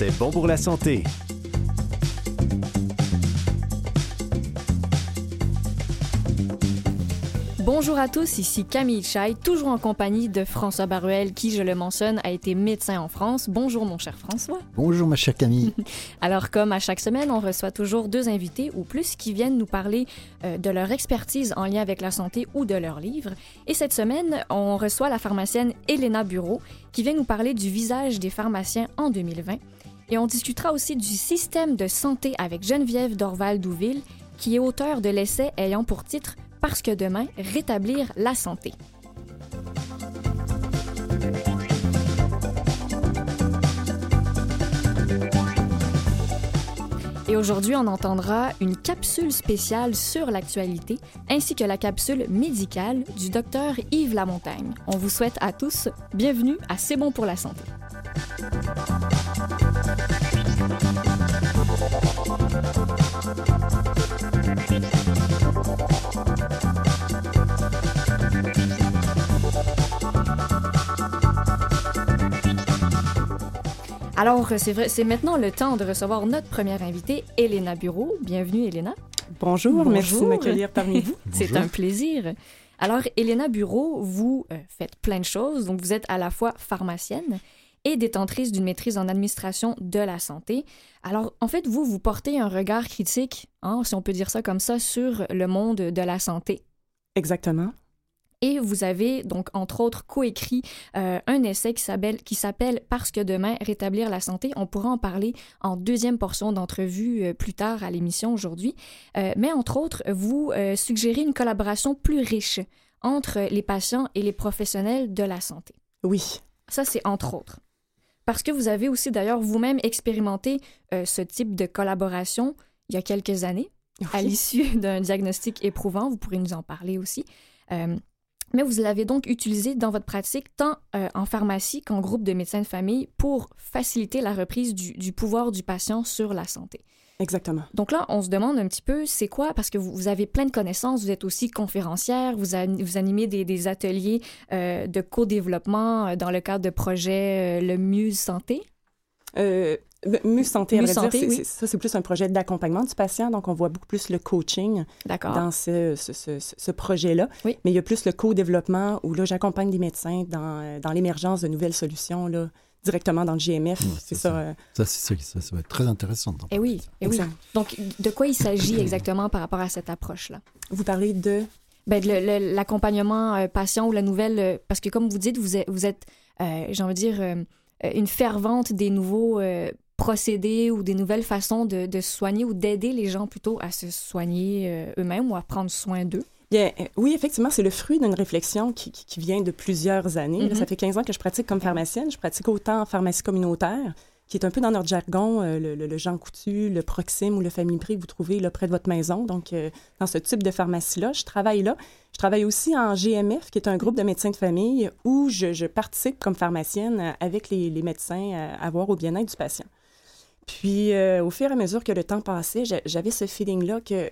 C'est bon pour la santé. Bonjour à tous, ici Camille Chai, toujours en compagnie de François Baruel, qui, je le mentionne, a été médecin en France. Bonjour mon cher François. Bonjour ma chère Camille. Alors comme à chaque semaine, on reçoit toujours deux invités ou plus qui viennent nous parler euh, de leur expertise en lien avec la santé ou de leur livre. Et cette semaine, on reçoit la pharmacienne Elena Bureau, qui vient nous parler du visage des pharmaciens en 2020. Et on discutera aussi du système de santé avec Geneviève Dorval-Douville, qui est auteur de l'essai ayant pour titre parce que demain, rétablir la santé. Et aujourd'hui, on entendra une capsule spéciale sur l'actualité ainsi que la capsule médicale du docteur Yves Lamontagne. On vous souhaite à tous bienvenue à C'est bon pour la santé. Alors, c'est vrai, c'est maintenant le temps de recevoir notre première invitée, Elena Bureau. Bienvenue, Elena. Bonjour, merci de m'accueillir parmi vous. c'est un plaisir. Alors, Elena Bureau, vous euh, faites plein de choses. Donc, vous êtes à la fois pharmacienne et détentrice d'une maîtrise en administration de la santé. Alors, en fait, vous, vous portez un regard critique, hein, si on peut dire ça comme ça, sur le monde de la santé. Exactement. Et vous avez donc, entre autres, coécrit euh, un essai qui s'appelle, Parce que demain, rétablir la santé. On pourra en parler en deuxième portion d'entrevue euh, plus tard à l'émission aujourd'hui. Euh, mais entre autres, vous suggérez une collaboration plus riche entre les patients et les professionnels de la santé. Oui. Ça, c'est entre autres. Parce que vous avez aussi d'ailleurs vous-même expérimenté ce type de collaboration il y a quelques années, à l'issue d'un diagnostic éprouvant. Vous pourrez nous en parler aussi mais vous l'avez donc utilisé dans votre pratique tant euh, en pharmacie qu'en groupe de médecins de famille pour faciliter la reprise du, pouvoir du patient sur la santé. Exactement. Donc là, on se demande un petit peu, c'est quoi, parce que vous, avez plein de connaissances, vous êtes aussi conférencière, vous, vous animez des, ateliers euh, de co-développement euh, dans le cadre de projets Le Muse Santé? Mieux santé, à vrai dire, ça, c'est plus un projet d'accompagnement du patient. Donc, on voit beaucoup plus le coaching dans ce, ce, ce, projet-là. Oui. Mais il y a plus le co-développement où là, j'accompagne les médecins dans, euh, dans l'émergence de nouvelles solutions là, directement dans le GMF. c'est ça. Euh, ça, ça, ça, va être très intéressant. Et eh oui, et eh oui. Donc, de quoi il s'agit exactement par rapport à cette approche-là? Vous parlez de... Ben, l'accompagnement euh, patient ou la nouvelle... parce que comme vous dites, vous êtes, vous êtes j'ai envie de dire, une fervente des nouveaux procédés ou des nouvelles façons de, de soigner ou d'aider les gens plutôt à se soigner euh, eux-mêmes ou à prendre soin d'eux? Bien, euh, oui, effectivement, c'est le fruit d'une réflexion qui, qui, vient de plusieurs années. ça mm-hmm. fait 15 ans que je pratique comme pharmacienne. Je pratique autant en pharmacie communautaire, qui est un peu dans notre jargon, euh, le, le, Jean Coutu, le Proxime ou le Famille Prix que vous trouvez là, près de votre maison. Donc, dans ce type de pharmacie-là, je travaille là. Je travaille aussi en GMF, qui est un groupe de médecins de famille, où je, je participe comme pharmacienne avec les, les médecins à voir au bien-être du patient. Puis, euh, au fur et à mesure que le temps passait, j'avais ce feeling-là que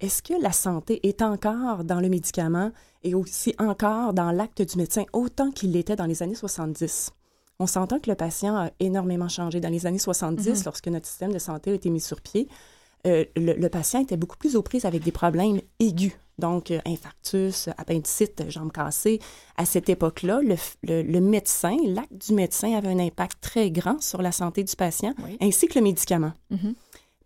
est-ce que la santé est encore dans le médicament et aussi encore dans l'acte du médecin autant qu'il l'était dans les années 70? On s'entend que le patient a énormément changé dans les années 70 mm-hmm. lorsque notre système de santé a été mis sur pied. Euh, le, patient était beaucoup plus aux prises avec des problèmes aigus, donc euh, infarctus, appendicite, jambes cassées. À cette époque-là, le, médecin, l'acte du médecin avait un impact très grand sur la santé du patient, ainsi que le médicament. Mm-hmm.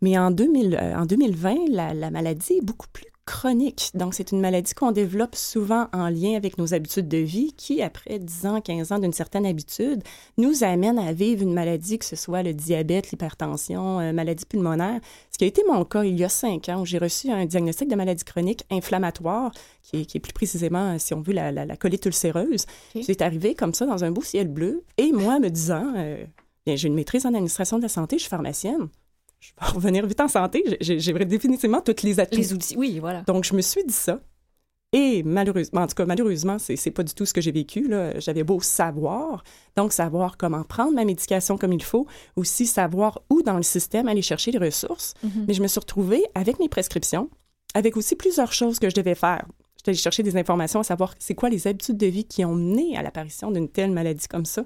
Mais en, 2000, euh, en 2020, la, la, maladie est beaucoup plus chronique. Donc, c'est une maladie qu'on développe souvent en lien avec nos habitudes de vie qui, après 10 ans, 15 ans d'une certaine habitude, nous amène à vivre une maladie, que ce soit le diabète, l'hypertension, euh, maladie pulmonaire. Ce qui a été mon cas il y a 5 ans où j'ai reçu un diagnostic de maladie chronique inflammatoire, qui est, plus précisément, si on veut, la, la, colite ulcéreuse. C'est arrivé comme ça dans un beau ciel bleu. Et moi, me disant, euh, bien, j'ai une maîtrise en administration de la santé, je suis pharmacienne je vais revenir vite en santé. J'ai définitivement toutes les atouts. Les outils, oui, voilà. Donc, je me suis dit ça. Et malheureusement, en tout cas, malheureusement, c'est pas du tout ce que j'ai vécu. J'avais beau savoir, donc savoir comment prendre ma médication comme il faut, aussi savoir où dans le système aller chercher les ressources. Mm-hmm. Mais je me suis retrouvée avec mes prescriptions, avec aussi plusieurs choses que je devais faire. Je allée chercher des informations à savoir c'est quoi les habitudes de vie qui ont mené à l'apparition d'une telle maladie comme ça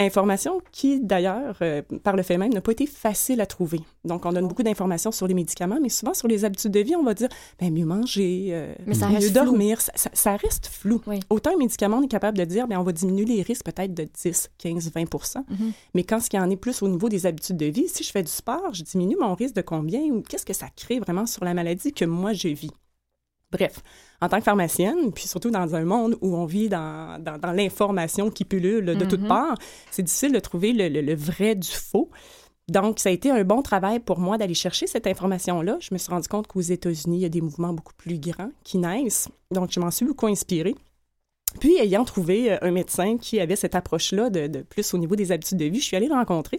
Information qui, d'ailleurs, euh, par le fait même, n'a pas été facile à trouver. Donc, on donne beaucoup d'informations sur les médicaments, mais souvent sur les habitudes de vie, on va dire ben, mieux manger, euh, Mais ça mieux reste dormir. Ça, ça- ça reste flou. Oui. Autant un médicament, on est capable de dire ben, on va diminuer les risques peut-être de 10, 15, 20 Mhm. Mais quand ce qui en est plus au niveau des habitudes de vie, si je fais du sport, je diminue mon risque de combien ou qu'est-ce que ça crée vraiment sur la maladie que moi, je vis? Bref, en tant que pharmacienne, puis surtout dans un monde où on vit dans, dans, dans l'information qui pullule de toutes Mhm. parts, c'est difficile de trouver le, le- le vrai du faux. Donc, ça a été un bon travail pour moi d'aller chercher cette information-là. Je me suis rendu compte qu'aux États-Unis, il y a des mouvements beaucoup plus grands qui naissent. Donc, je m'en suis beaucoup inspirée. Puis, ayant trouvé euh, un médecin qui avait cette approche-là de, de plus au niveau des habitudes de vie, je suis allée le rencontrer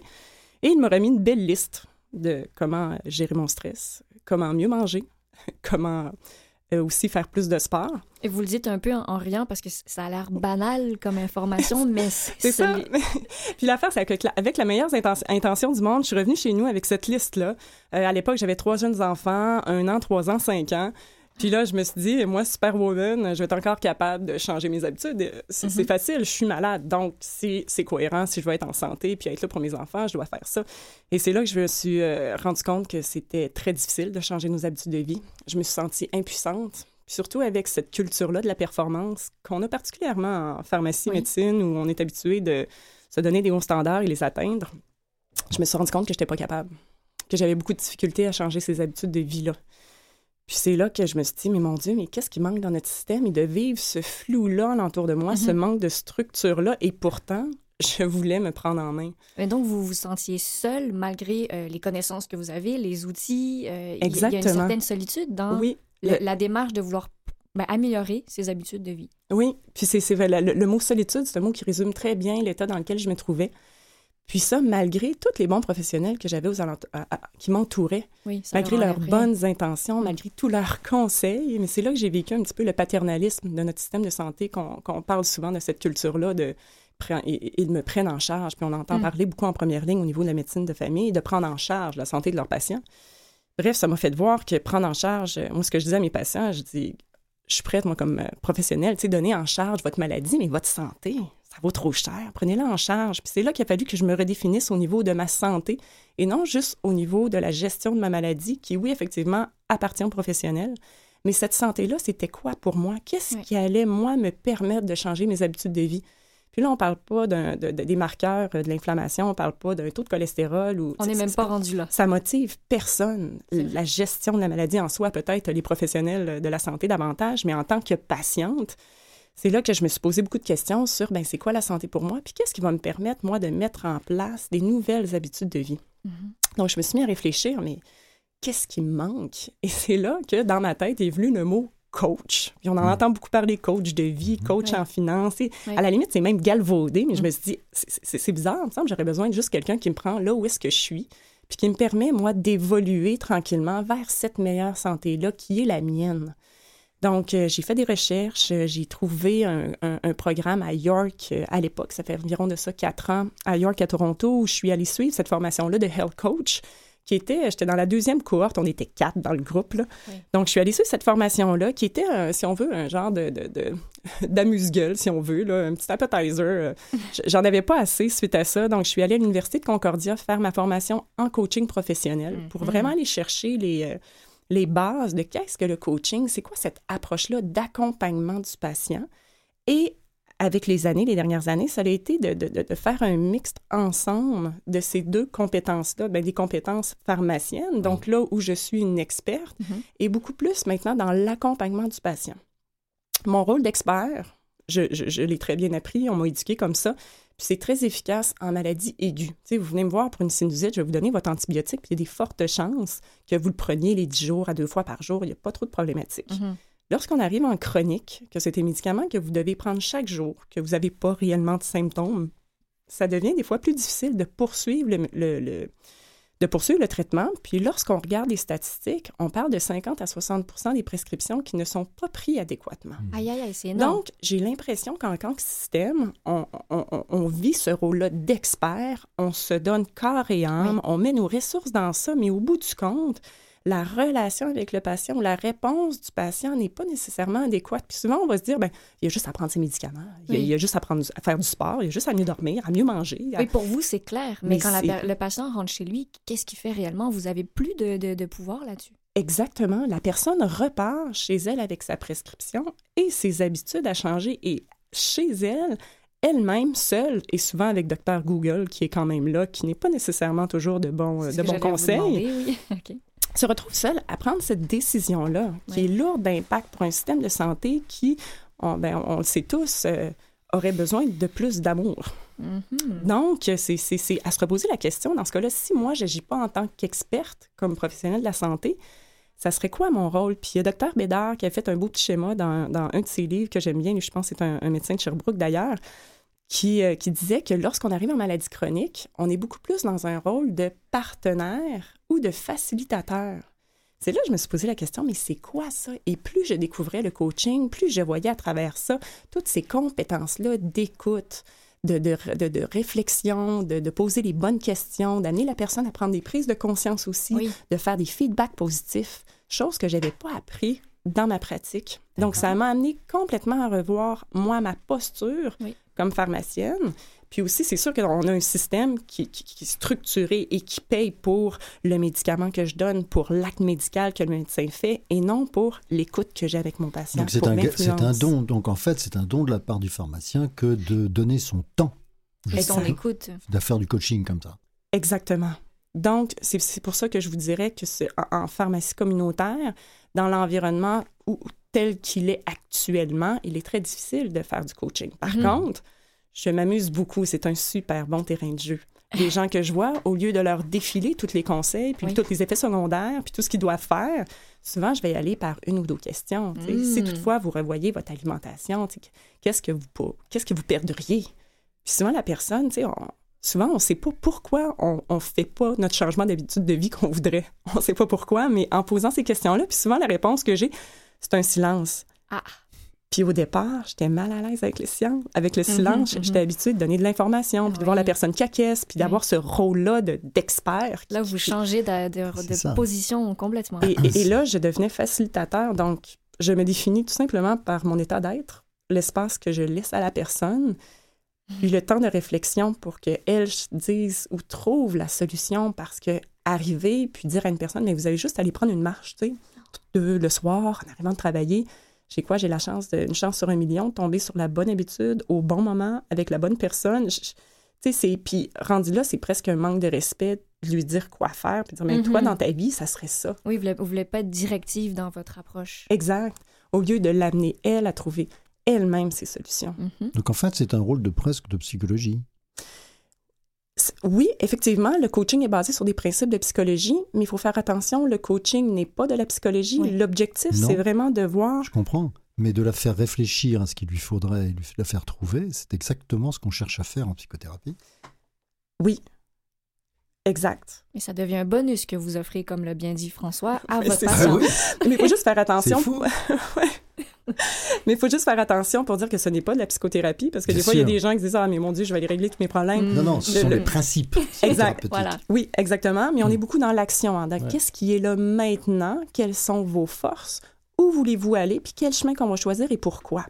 et il m'a remis une belle liste de comment gérer mon stress, comment mieux manger, comment aussi faire plus de sport. Et vous le dites un peu en, en riant parce que ça a l'air banal comme information, mais C'est ce ça. Puis l'affaire, c'est avec la, avec la meilleure inten- intention du monde, je suis revenue chez nous avec cette liste-là. Euh, à l'époque, j'avais trois jeunes enfants, un an, trois ans, cinq ans. Puis là, je me suis dit, moi, Superwoman, je vais être encore capable de changer mes habitudes. C'est Mhm. facile, je suis malade. Donc, si c'est cohérent, si je veux être en santé puis être là pour mes enfants, je dois faire ça. Et c'est là que je me suis euh, rendu compte que c'était très difficile de changer nos habitudes de vie. Je me suis sentie impuissante. Puis surtout avec cette culture-là de la performance qu'on a particulièrement en pharmacie, Oui. médecine, où on est habitué de se donner des hauts standards et les atteindre. Je me suis rendu compte que je n'étais pas capable, que j'avais beaucoup de difficultés à changer ces habitudes de vie-là. Puis c'est là que je me suis dit, mais mon Dieu, mais qu'est-ce qui manque dans notre système? Et de vivre ce flou-là alentour de moi, ce Mhm. manque de structure-là. Et pourtant, je voulais me prendre en main. Mais donc, vous vous sentiez seul malgré euh, les connaissances que vous avez, les outils. euh, il y a- Il y a une Exactement. certaine solitude dans Oui, le- le- la démarche de vouloir ben, améliorer ses habitudes de vie. Oui, puis c'est le, le mot solitude, c'est un mot qui résume très bien l'état dans lequel je me trouvais. Puis ça, malgré tous les bons professionnels que j'avais aux alentours, qui m'entouraient, Oui, malgré leur leurs bonnes intentions, malgré tous leurs conseils. Mais c'est là que j'ai vécu un petit peu le paternalisme de notre système de santé, qu'on parle souvent de cette culture-là de ils me prennent en charge. Puis on entend Mm. parler beaucoup en première ligne au niveau de la médecine de famille, de prendre en charge la santé de leurs patients. Bref, ça m'a fait voir que prendre en charge, euh, moi, ce que je disais à mes patients, je dis, je suis prête, moi, comme euh, professionnelle, tu sais, donner en charge votre maladie, mais votre santé, ça vaut trop cher. Prenez-la en charge. Puis c'est là qu'il a fallu que je me redéfinisse au niveau de ma santé et non juste au niveau de la gestion de ma maladie, qui, oui, effectivement, appartient aux professionnels. Mais cette santé-là, c'était quoi pour moi? Qu'est-ce Oui. qui allait, moi, me permettre de changer mes habitudes de vie? Puis là, on parle pas d'un- de- de- des marqueurs euh, de l'inflammation, on parle pas d'un taux de cholestérol ou... On n'est même pas rendu là. ça motive personne. La gestion de la maladie en soi, peut-être les professionnels de la santé davantage, mais en tant que patiente, c'est là que je me suis posé beaucoup de questions sur ben c'est quoi la santé pour moi, puis qu'est-ce qui va me permettre moi de mettre en place des nouvelles habitudes de vie. Mhm. Donc je me suis mis à réfléchir, mais qu'est-ce qui me manque? Et c'est là que dans ma tête est venu le mot coach. Puis on en Mm. entend beaucoup parler coach de vie, coach Ouais. en finance. Et. À la limite, c'est même galvaudé, mais je Mm. me suis dit, c'est- c'est c'est bizarre, il me semble, j'aurais besoin de juste quelqu'un qui me prend là où est-ce que je suis, puis qui me permet, moi, d'évoluer tranquillement vers cette meilleure santé-là qui est la mienne. Donc, euh, j'ai fait des recherches, euh, j'ai trouvé un, un- un programme à York euh, à l'époque, ça fait environ de ça quatre ans, à York, à Toronto, où je suis allée suivre cette formation-là de Health Coach, qui était, j'étais dans la deuxième cohorte, on était quatre dans le groupe, là. Oui. Donc, je suis allée suivre cette formation-là, qui était, si on veut, un genre de, d'amuse-gueule, si on veut, là, un petit appetizer. J'en avais pas assez suite à ça, donc je suis allée à l'Université de Concordia faire ma formation en coaching professionnel pour Mhm. vraiment aller chercher les, les bases de qu'est-ce que le coaching, c'est quoi cette approche-là d'accompagnement du patient? Et avec les années, les dernières années, ça a été de, de- de- faire un mixte ensemble de ces deux compétences-là, ben, des compétences pharmaciennes, donc là où je suis une experte, Mhm. et beaucoup plus maintenant dans l'accompagnement du patient. Mon rôle d'expert, je, je- je l'ai très bien appris, on m'a éduqué comme ça, puis c'est très efficace en maladie aiguë. Vous venez me voir pour une sinusite, je vais vous donner votre antibiotique, puis il y a des fortes chances que vous le preniez les 10 jours à deux fois par jour, il n'y a pas trop de problématiques. Mhm. Lorsqu'on arrive en chronique, que c'est un médicament que vous devez prendre chaque jour, que vous n'avez pas réellement de symptômes, ça devient des fois plus difficile de poursuivre le, le- le- de poursuivre le traitement. Puis lorsqu'on regarde les statistiques, on parle de 50 à 60% des prescriptions qui ne sont pas prises adéquatement. Aïe, aïe, aïe, c'est énorme. Donc, j'ai l'impression qu'en tant que système, on, on- on- on vit ce rôle-là d'expert, on se donne corps et âme, on met nos ressources dans ça, mais au bout du compte, la relation avec le patient ou la réponse du patient n'est pas nécessairement adéquate. Puis souvent, on va se dire, ben, il y a juste à prendre ses médicaments, il y a, il y a juste à, prendre, à faire du sport, il y a juste à mieux dormir, à mieux manger. à- Oui, pour vous, c'est clair. Mais, Mais quand la le patient rentre chez lui, qu'est-ce qu'il fait réellement? Vous avez plus de, de- de pouvoir là-dessus. Exactement. La personne repart chez elle avec sa prescription et ses habitudes à changer. Et chez elle, elle-même, seule, et souvent avec Docteur Google, qui est quand même là, qui n'est pas nécessairement toujours de bons, de bons conseils, demander, oui. OK. Se retrouve seule à prendre cette décision-là, qui Ouais. est lourde d'impact pour un système de santé qui, on, ben, on le sait tous, euh, aurait besoin de plus d'amour. Mhm. Donc, c'est c'est- c'est à se reposer la question, dans ce cas-là, si moi, je n'agis pas en tant qu'experte, comme professionnelle de la santé, ça serait quoi mon rôle? Puis il y a Dr Bédard qui a fait un beau petit schéma dans, dans un de ses livres que j'aime bien, je pense que c'est un, un médecin de Sherbrooke d'ailleurs, qui, euh, qui disait que lorsqu'on arrive en maladie chronique, on est beaucoup plus dans un rôle de partenaire ou de facilitateur. C'est là que je me suis posé la question, mais c'est quoi ça? Et plus je découvrais le coaching, plus je voyais à travers ça toutes ces compétences-là d'écoute, de, de, de, de réflexion, de, de poser les bonnes questions, d'amener la personne à prendre des prises de conscience aussi, Oui. de faire des feedbacks positifs, chose que j'avais pas appris dans ma pratique. Donc, ça m'a amené complètement à revoir, moi, ma posture Oui. Comme pharmacienne. Puis aussi, c'est sûr qu'on a un système qui, qui- qui est structuré et qui paye pour le médicament que je donne, pour l'acte médical que le médecin fait, et non pour l'écoute que j'ai avec mon patient. Donc c'est un, don. Donc en fait, c'est un don de la part du pharmacien que de donner son temps. Et justement, on écoute. d'affaire du coaching comme ça. Exactement. Donc, c'est c'est pour ça que je vous dirais que c'est en, en pharmacie communautaire, dans l'environnement où- tel qu'il est actuellement, il est très difficile de faire du coaching. Par Mhm. contre, je m'amuse beaucoup. C'est un super bon terrain de jeu. Les gens que je vois, au lieu de leur défiler tous les conseils, puis Oui. tous les effets secondaires, puis tout ce qu'ils doivent faire, souvent, je vais y aller par une ou deux questions. sais. Mm. Si toutefois, vous revoyez votre alimentation, qu'est-ce que vous, pas- qu'est-ce que vous perdriez? Puis souvent, la personne, on- souvent, on ne sait pas pourquoi on ne fait pas notre changement d'habitude de vie qu'on voudrait. On ne sait pas pourquoi, mais en posant ces questions-là, puis souvent, la réponse que j'ai, c'est un silence. Ah. Puis au départ, j'étais mal à l'aise avec le silence. Avec le silence, mhm. j'étais habituée de donner de l'information, puis de voir Oui. la personne qui acquiesce, puis d'avoir ce rôle-là de- d'expert. Là, vous changez de, de- position complètement. Et, et- et là, je devenais facilitateur. Donc, je me définis tout simplement par mon état d'être, l'espace que je laisse à la personne, puis le temps de réflexion pour qu'elle dise ou trouve la solution parce que arriver puis dire à une personne, mais vous allez juste aller prendre une marche, tu sais, de- le soir, en arrivant de travailler. J'ai quoi? J'ai la chance, de, une chance sur un million de tomber sur la bonne habitude au bon moment avec la bonne personne. Je- je- tu sais, c'est puis rendu là, c'est presque un manque de respect de lui dire quoi faire, puis dire mais toi Mhm. dans ta vie, ça serait ça. Oui, vous voulez, vous voulez pas être directive dans votre approche. Exact. Au lieu de l'amener elle à trouver elle-même ses solutions. Mhm. Donc en fait, c'est un rôle de presque de psychologie. Oui, effectivement, le coaching est basé sur des principes de psychologie, mais il faut faire attention, le coaching n'est pas de la psychologie. Oui. L'objectif, c'est vraiment de voir Je comprends. Mais de la faire réfléchir à ce qu'il lui faudrait et lui- la faire trouver, c'est exactement ce qu'on cherche à faire en psychothérapie. oui. Exact. Et ça devient un bonus que vous offrez, comme l'a bien dit François, à Ouais, votre c'est ça. patient. Mais il faut juste faire attention. C'est fou. Ouais. Mais il faut juste faire attention pour dire que ce n'est pas de la psychothérapie, parce que Bien des fois, il y a des gens qui se disent Ah, mais mon Dieu, je vais aller régler tous mes problèmes. Mm. Non, non, ce Le- sont le- les principes Exact. Voilà. Oui, exactement. Mais on Mm. est beaucoup dans l'action. hein, Ouais. Qu'est-ce qui est là maintenant? Quelles sont vos forces? Où voulez-vous aller? Puis quel chemin qu'on va choisir et pourquoi?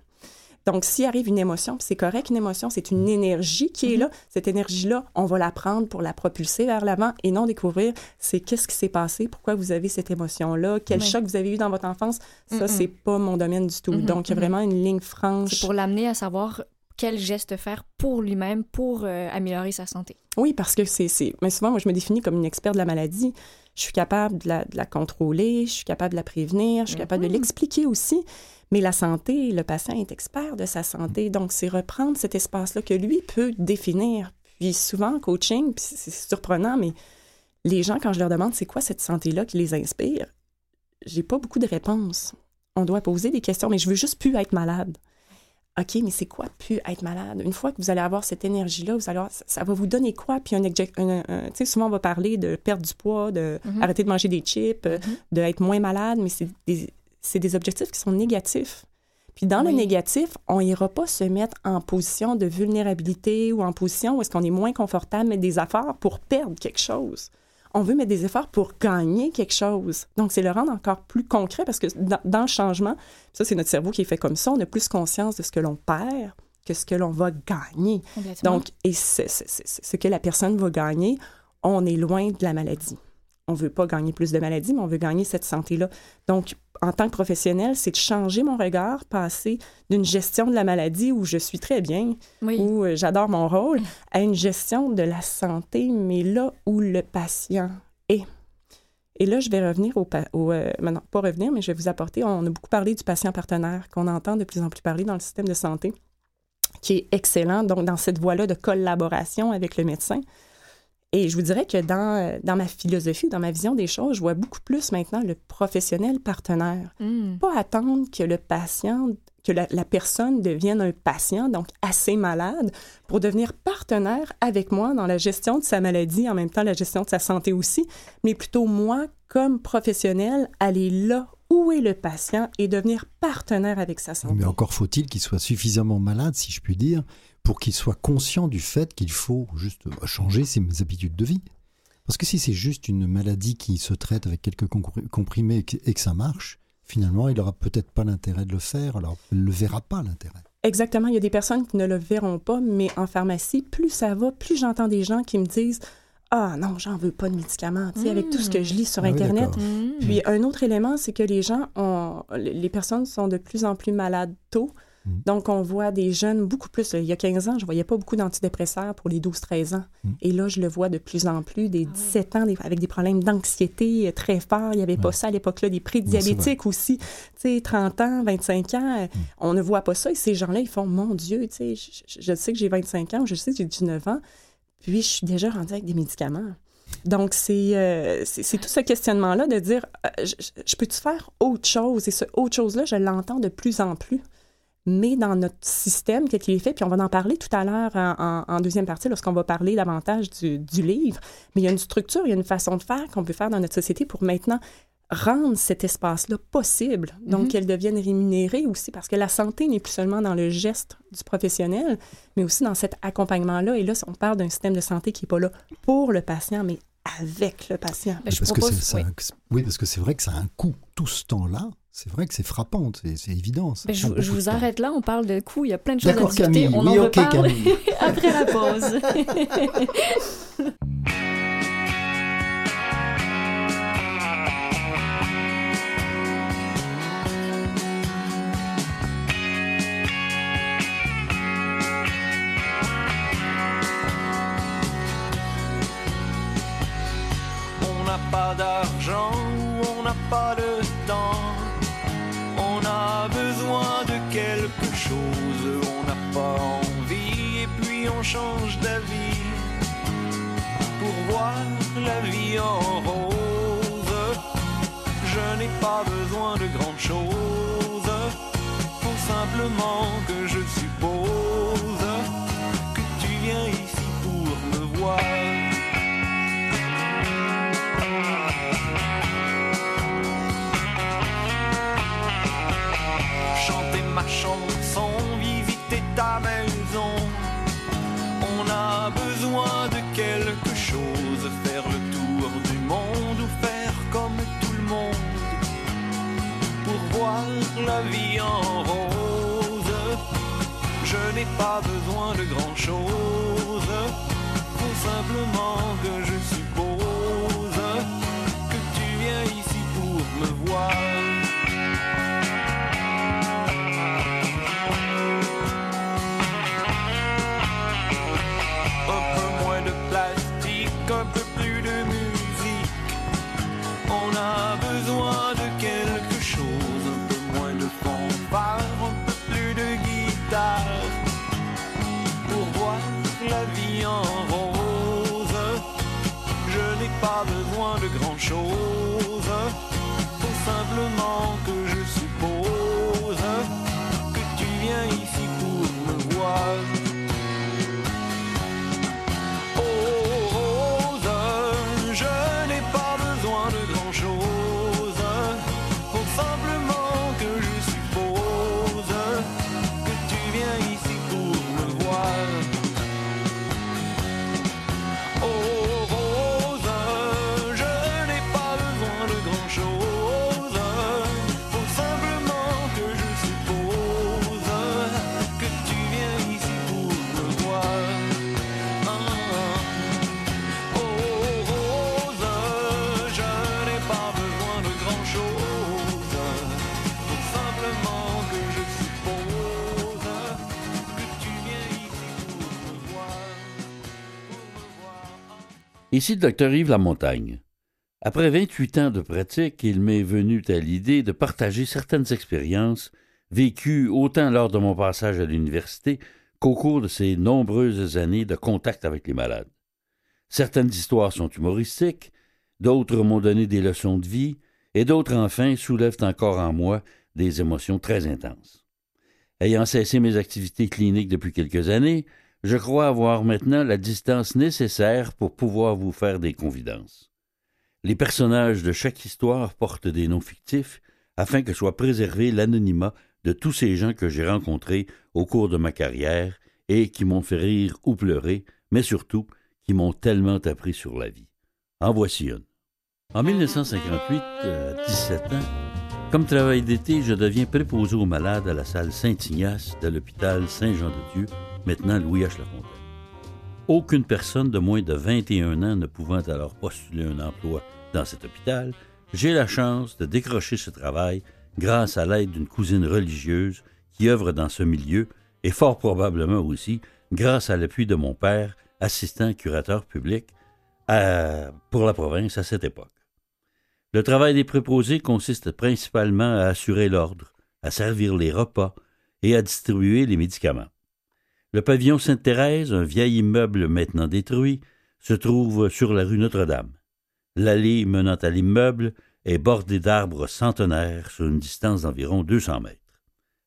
Donc, s'il arrive une émotion, c'est correct, une émotion, c'est une énergie qui est là. Cette énergie-là, on va la prendre pour la propulser vers l'avant et non découvrir c'est qu'est-ce qui s'est passé, pourquoi vous avez cette émotion-là, quel Oui. choc vous avez eu dans votre enfance. Ça, c'est pas mon domaine du tout. Mhm, Donc, il y a mhm. vraiment une ligne franche. C'est pour l'amener à savoir quel geste faire pour lui-même pour euh, améliorer sa santé. Oui, parce que c'est. c'est- Mais souvent, moi, je me définis comme une experte de la maladie. Je suis capable de la, de la contrôler, je suis capable de la prévenir, je suis capable de Mhm. l'expliquer aussi. Mais la santé, le patient est expert de sa santé. Donc, c'est reprendre cet espace-là que lui peut définir. Puis souvent, en coaching, c'est surprenant, mais les gens, quand je leur demande c'est quoi cette santé-là qui les inspire, j'ai pas beaucoup de réponses. On doit poser des questions, mais je veux juste plus être malade. OK, mais c'est quoi plus être malade? Une fois que vous allez avoir cette énergie-là, vous allez avoir- ça, va vous donner quoi? Puis un, un- un- tu sais, souvent on va parler de perdre du poids, de Mhm. arrêter de manger des chips, euh, Mhm. de être moins malade, mais c'est des, des objectifs qui sont négatifs. Puis dans le négatif, on n'ira pas se mettre en position de vulnérabilité ou en position où est-ce qu'on est moins confortable, mais des affaires pour perdre quelque chose. On veut mettre des efforts pour gagner quelque chose. Donc, c'est le rendre encore plus concret parce que dans, dans le changement, ça, c'est notre cerveau qui est fait comme ça, on a plus conscience de ce que l'on perd que ce que l'on va gagner. Donc, et ce que la personne va gagner, on est loin de la maladie. On ne veut pas gagner plus de maladies, mais on veut gagner cette santé-là. Donc, en tant que professionnel, c'est de changer mon regard, passer d'une gestion de la maladie où je suis très bien, où euh, j'adore mon rôle, à une gestion de la santé, mais là où le patient est. Et là, je vais revenir au, au euh, pas revenir, mais je vais vous apporter, on a beaucoup parlé du patient partenaire qu'on entend de plus en plus parler dans le système de santé qui est excellent, donc dans cette voie-là de collaboration avec le médecin. Et je vous dirais que dans, euh, dans ma philosophie, dans ma vision des choses, je vois beaucoup plus maintenant le professionnel partenaire. Hmm. Pas attendre que le patient, que la, personne devienne un patient, donc assez malade, pour devenir partenaire avec moi dans la gestion de sa maladie, en même temps la gestion de sa santé aussi, mais plutôt moi, comme professionnel, aller là où est le patient et devenir partenaire avec sa santé. Mais encore faut-il qu'il soit suffisamment malade, si je puis dire, pour qu'il soit conscient du fait qu'il faut juste changer ses habitudes de vie. Parce que si c'est juste une maladie qui se traite avec quelques comprimés et que ça marche, finalement, il n'aura peut-être pas l'intérêt de le faire, alors il ne le verra pas l'intérêt. Exactement, il y a des personnes qui ne le verront pas, mais en pharmacie, plus ça va, plus j'entends des gens qui me disent ah non, j'en veux pas de médicaments, tu sais, avec tout ce que je lis sur ah Internet. Puis un autre élément, c'est que les gens ont, les personnes sont de plus en plus malades tôt. Mm. Donc, on voit des jeunes beaucoup plus. Il y a 15 ans, je voyais pas beaucoup d'antidépresseurs pour les 12-13 ans. Mm. Et là, je le vois de plus en plus, des 17 ah ans, avec des problèmes d'anxiété très forts. Il n'y avait pas ça à l'époque-là, des prédiabétiques aussi. Tu sais, 30 ans, 25 ans, mm. on ne voit pas ça. Et ces gens-là, ils font, mon Dieu, tu sais, je, je sais que j'ai 25 ans, je sais que j'ai 19 ans. Puis, je suis déjà rendue avec des médicaments. Donc, c'est euh, tout ce questionnement-là de dire, euh, je, peux-tu faire autre chose? Et ce autre chose-là, je l'entends de plus en plus. Mais dans notre système, qu'est-ce qu'il est fait? Puis on va en parler tout à l'heure en, deuxième partie, lorsqu'on va parler davantage du, du, livre. Mais il y a une structure, il y a une façon de faire qu'on peut faire dans notre société pour maintenant rendre cet espace-là possible, donc mhm. qu'elle devienne rémunérée aussi, parce que la santé n'est plus seulement dans le geste du professionnel, mais aussi dans cet accompagnement-là. Et là, on parle d'un système de santé qui n'est pas là pour le patient, mais avec le patient. parce que oui. parce que c'est vrai que ça a un coût, tout ce temps-là. C'est vrai que c'est frappant, c'est évident. je, vous arrête là, on parle de coût, il y a plein de choses à discuter. On en reparle après la pause. pas d'argent ou on n'a pas de temps. On a besoin de quelque chose, on n'a pas envie et puis on change d'avis pour voir la vie en rose. Je n'ai pas besoin de grandes choses, faut simplement que je suppose Ici le docteur Yves Lamontagne. Après 28 ans de pratique, il m'est venu à l'idée de partager certaines expériences vécues autant lors de mon passage à l'université qu'au cours de ces nombreuses années de contact avec les malades. Certaines histoires sont humoristiques, d'autres m'ont donné des leçons de vie, et d'autres enfin soulèvent encore en moi des émotions très intenses. Ayant cessé mes activités cliniques depuis quelques années, je crois avoir maintenant la distance nécessaire pour pouvoir vous faire des confidences. Les personnages de chaque histoire portent des noms fictifs afin que soit préservé l'anonymat de tous ces gens que j'ai rencontrés au cours de ma carrière et qui m'ont fait rire ou pleurer, mais surtout qui m'ont tellement appris sur la vie. En voici une. En 1958, à 17 ans, comme travail d'été, je deviens préposé aux malades à la salle Saint-Ignace de l'hôpital Saint-Jean-de-Dieu, maintenant Louis H. Lafontaine. Aucune personne de moins de 21 ans ne pouvant alors postuler un emploi dans cet hôpital, j'ai la chance de décrocher ce travail grâce à l'aide d'une cousine religieuse qui œuvre dans ce milieu et fort probablement aussi grâce à l'appui de mon père, assistant curateur public pour la province à cette époque. Le travail des préposés consiste principalement à assurer l'ordre, à servir les repas et à distribuer les médicaments. Le pavillon Sainte-Thérèse, un vieil immeuble maintenant détruit, se trouve sur la rue Notre-Dame. L'allée menant à l'immeuble est bordée d'arbres centenaires sur une distance d'environ 200 mètres.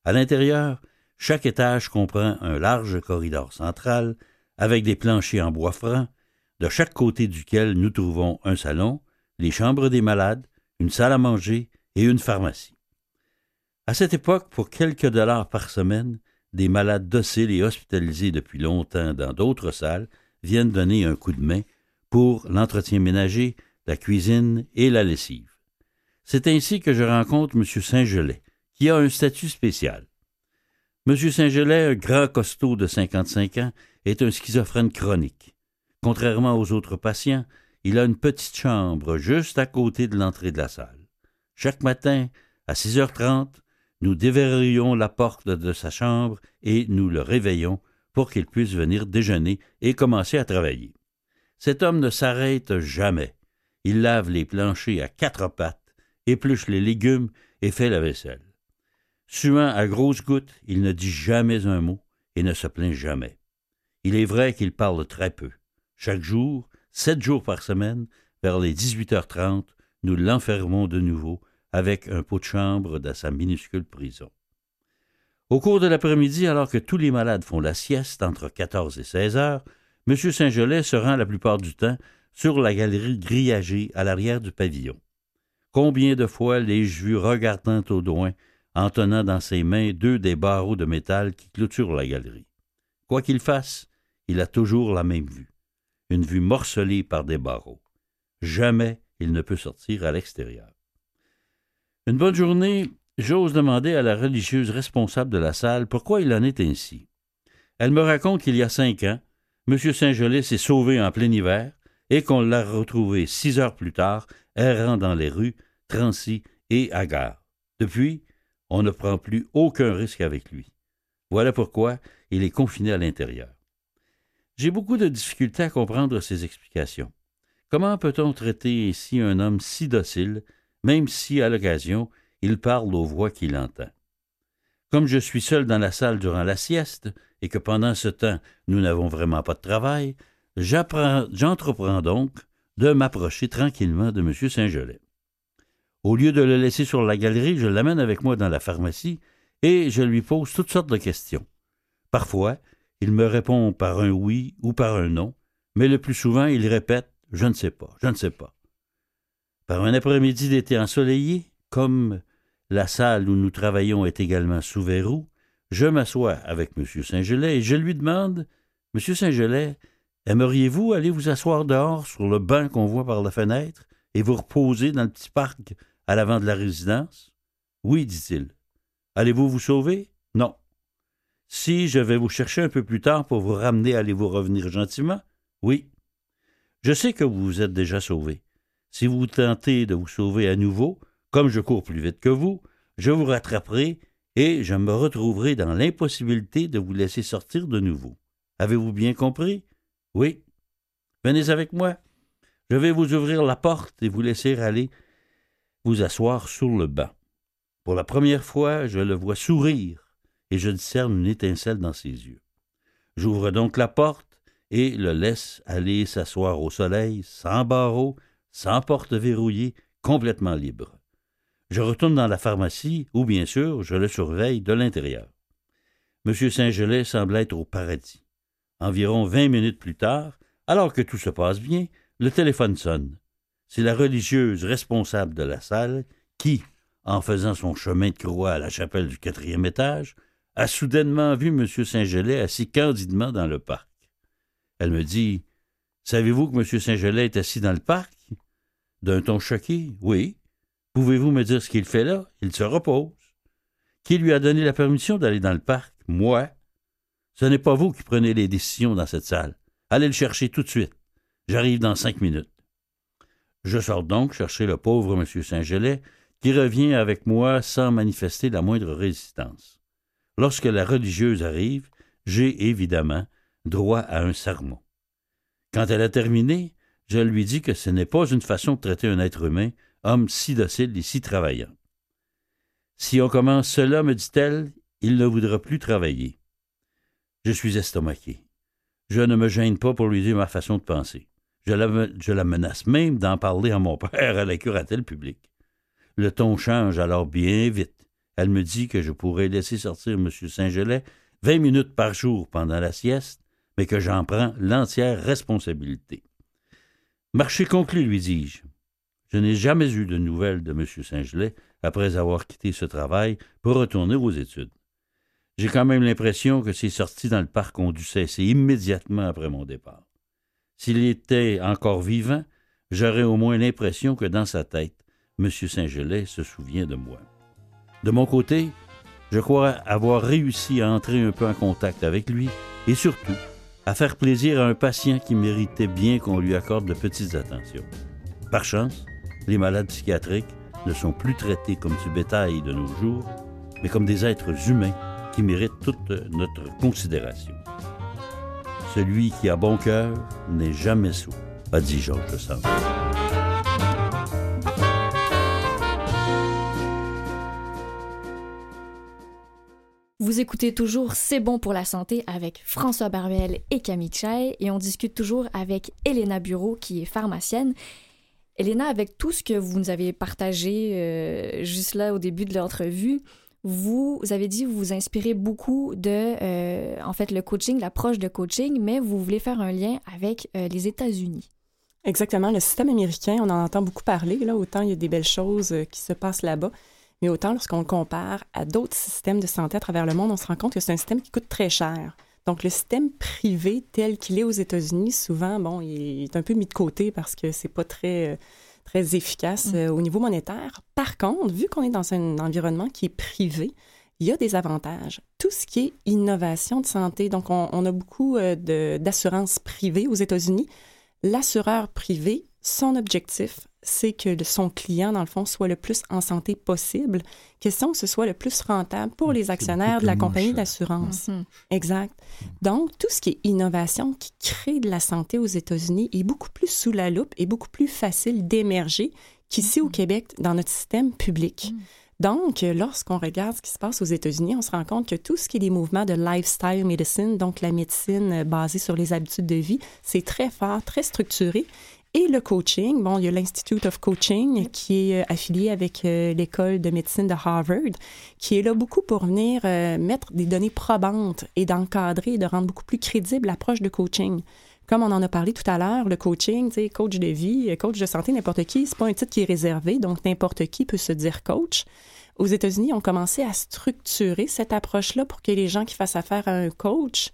À l'intérieur, chaque étage comprend un large corridor central avec des planchers en bois franc, de chaque côté duquel nous trouvons un salon, les chambres des malades, une salle à manger et une pharmacie. À cette époque, pour quelques dollars par semaine, des malades dociles et hospitalisés depuis longtemps dans d'autres salles viennent donner un coup de main pour l'entretien ménager, la cuisine et la lessive. C'est ainsi que je rencontre M. Saint-Gelais, qui a un statut spécial. M. Saint-Gelais, un grand costaud de 55 ans, est un schizophrène chronique. Contrairement aux autres patients, il a une petite chambre juste à côté de l'entrée de la salle. Chaque matin, à 6h30, nous déverrouillons la porte de sa chambre et nous le réveillons pour qu'il puisse venir déjeuner et commencer à travailler. Cet homme ne s'arrête jamais. Il lave les planchers à quatre pattes, épluche les légumes et fait la vaisselle. Suant à grosses gouttes, il ne dit jamais un mot et ne se plaint jamais. Il est vrai qu'il parle très peu. Chaque jour, sept jours par semaine, vers les 18h30, nous l'enfermons de nouveau avec un pot de chambre dans sa minuscule prison. Au cours de l'après-midi, alors que tous les malades font la sieste entre 14 et 16 heures, M. Saint-Gelais se rend la plupart du temps sur la galerie grillagée à l'arrière du pavillon. Combien de fois l'ai-je vu regardant au loin en tenant dans ses mains deux des barreaux de métal qui clôturent la galerie. Quoi qu'il fasse, il a toujours la même vue, une vue morcelée par des barreaux. Jamais il ne peut sortir à l'extérieur. Une bonne journée, j'ose demander à la religieuse responsable de la salle pourquoi il en est ainsi. Elle me raconte qu'il y a cinq ans, M. Saint-Gelais s'est sauvé en plein hiver et qu'on l'a retrouvé six heures plus tard, errant dans les rues, transi et hagard. Depuis, on ne prend plus aucun risque avec lui. Voilà pourquoi il est confiné à l'intérieur. J'ai beaucoup de difficultés à comprendre ces explications. Comment peut-on traiter ainsi un homme si docile, même si, à l'occasion, il parle aux voix qu'il entend? Comme je suis seul dans la salle durant la sieste, et que pendant ce temps nous n'avons vraiment pas de travail, j'entreprends donc de m'approcher tranquillement de M. Saint-Gelais. Au lieu de le laisser sur la galerie, je l'amène avec moi dans la pharmacie et je lui pose toutes sortes de questions. Parfois, il me répond par un oui ou par un non, mais le plus souvent, il répète Je ne sais pas, je ne sais pas. Par un après-midi d'été ensoleillé, comme la salle où nous travaillons est également sous verrou, je m'assois avec M. Saint-Gelais et je lui demande Monsieur Saint-Gelais, aimeriez-vous aller vous asseoir dehors sur le banc qu'on voit par la fenêtre et vous reposer dans le petit parc à l'avant de la résidence Oui, dit-il. Allez-vous vous sauver Non. Si je vais vous chercher un peu plus tard pour vous ramener, allez-vous revenir gentiment Oui. Je sais que vous vous êtes déjà sauvé. Si vous tentez de vous sauver à nouveau, comme je cours plus vite que vous, je vous rattraperai et je me retrouverai dans l'impossibilité de vous laisser sortir de nouveau. Avez-vous bien compris? Oui. Venez avec moi. Je vais vous ouvrir la porte et vous laisser aller vous asseoir sur le banc. Pour la première fois, je le vois sourire et je discerne une étincelle dans ses yeux. J'ouvre donc la porte et le laisse aller s'asseoir au soleil, sans barreaux, sans porte verrouillée, complètement libre. Je retourne dans la pharmacie où, bien sûr, je le surveille de l'intérieur. M. Saint-Gelais semble être au paradis. Environ vingt minutes plus tard, alors que tout se passe bien, le téléphone sonne. C'est la religieuse responsable de la salle qui, en faisant son chemin de croix à la chapelle du quatrième étage, a soudainement vu M. Saint-Gelais assis candidement dans le parc. Elle me dit Savez-vous que M. Saint-Gelais est assis dans le parc? D'un ton choqué Oui. Pouvez-vous me dire ce qu'il fait là? Il se repose. Qui lui a donné la permission d'aller dans le parc? Moi. Ce n'est pas vous qui prenez les décisions dans cette salle. Allez le chercher tout de suite. J'arrive dans cinq minutes. Je sors donc chercher le pauvre M. Saint-Gelais, qui revient avec moi sans manifester la moindre résistance. Lorsque la religieuse arrive, j'ai évidemment droit à un sermon. Quand elle a terminé, je lui dis que ce n'est pas une façon de traiter un être humain, homme si docile et si travaillant. Si on commence cela, me dit-elle, il ne voudra plus travailler. Je suis estomaqué. Je ne me gêne pas pour lui dire ma façon de penser. Je la, menace même d'en parler à mon père à la curatelle publique. Le ton change alors bien vite. Elle me dit que je pourrais laisser sortir M. Saint-Gelais vingt minutes par jour pendant la sieste, mais que j'en prends l'entière responsabilité. Marché conclu, lui dis-je. Je n'ai jamais eu de nouvelles de M. Saint-Gelais après avoir quitté ce travail pour retourner aux études. J'ai quand même l'impression que ses sorties dans le parc ont dû cesser immédiatement après mon départ. S'il était encore vivant, j'aurais au moins l'impression que dans sa tête, M. Saint-Gelais se souvient de moi. De mon côté, je crois avoir réussi à entrer un peu en contact avec lui et surtout à faire plaisir à un patient qui méritait bien qu'on lui accorde de petites attentions. Par chance, les malades psychiatriques ne sont plus traités comme du bétail de nos jours, mais comme des êtres humains qui méritent toute notre considération. Celui qui a bon cœur n'est jamais sourd, a dit Georges Sand. Vous écoutez toujours C'est bon pour la santé avec François Barbel et Camille Chaille et on discute toujours avec Elena Bureau qui est pharmacienne. Elena, avec tout ce que vous nous avez partagé euh, juste là au début de l'entrevue, vous, vous, avez dit que vous vous inspirez beaucoup de, euh, en fait, le coaching, l'approche de coaching, mais vous voulez faire un lien avec euh, les États-Unis. Exactement. Le système américain, on en entend beaucoup parler. Là, autant il y a des belles choses qui se passent là-bas, mais autant lorsqu'on le compare à d'autres systèmes de santé à travers le monde, on se rend compte que c'est un système qui coûte très cher. Donc, le système privé tel qu'il est aux États-Unis, souvent, bon, il est un peu mis de côté parce que c'est pas très, euh, très efficace mm. euh, au niveau monétaire. Par contre, vu qu'on est dans un environnement qui est privé, il y a des avantages. Tout ce qui est innovation de santé, donc on, on a beaucoup euh, d'assurances privées aux États-Unis. L'assureur privé, son objectif, c'est que son client, dans le fond, soit le plus en santé possible. Question que ce soit le plus rentable pour les actionnaires de la compagnie d'assurance. Mhm. Exact. Donc, tout ce qui est innovation qui crée de la santé aux États-Unis est beaucoup plus sous la loupe et beaucoup plus facile d'émerger qu'ici au mhm. Québec dans notre système public. Mhm. Donc, lorsqu'on regarde ce qui se passe aux États-Unis, on se rend compte que tout ce qui est des mouvements de lifestyle medicine, donc la médecine basée sur les habitudes de vie, c'est très fort, très structuré et le coaching, bon, il y a l'Institute of Coaching qui est euh, affilié avec euh, l'école de médecine de Harvard, qui est là beaucoup pour venir euh, mettre des données probantes et d'encadrer et de rendre beaucoup plus crédible l'approche de coaching. Comme on en a parlé tout à l'heure, le coaching, coach de vie, coach de santé, n'importe qui, c'est pas un titre qui est réservé, donc n'importe qui peut se dire coach. Aux États-Unis, on commencé à structurer cette approche-là pour que les gens qui fassent affaire à un coach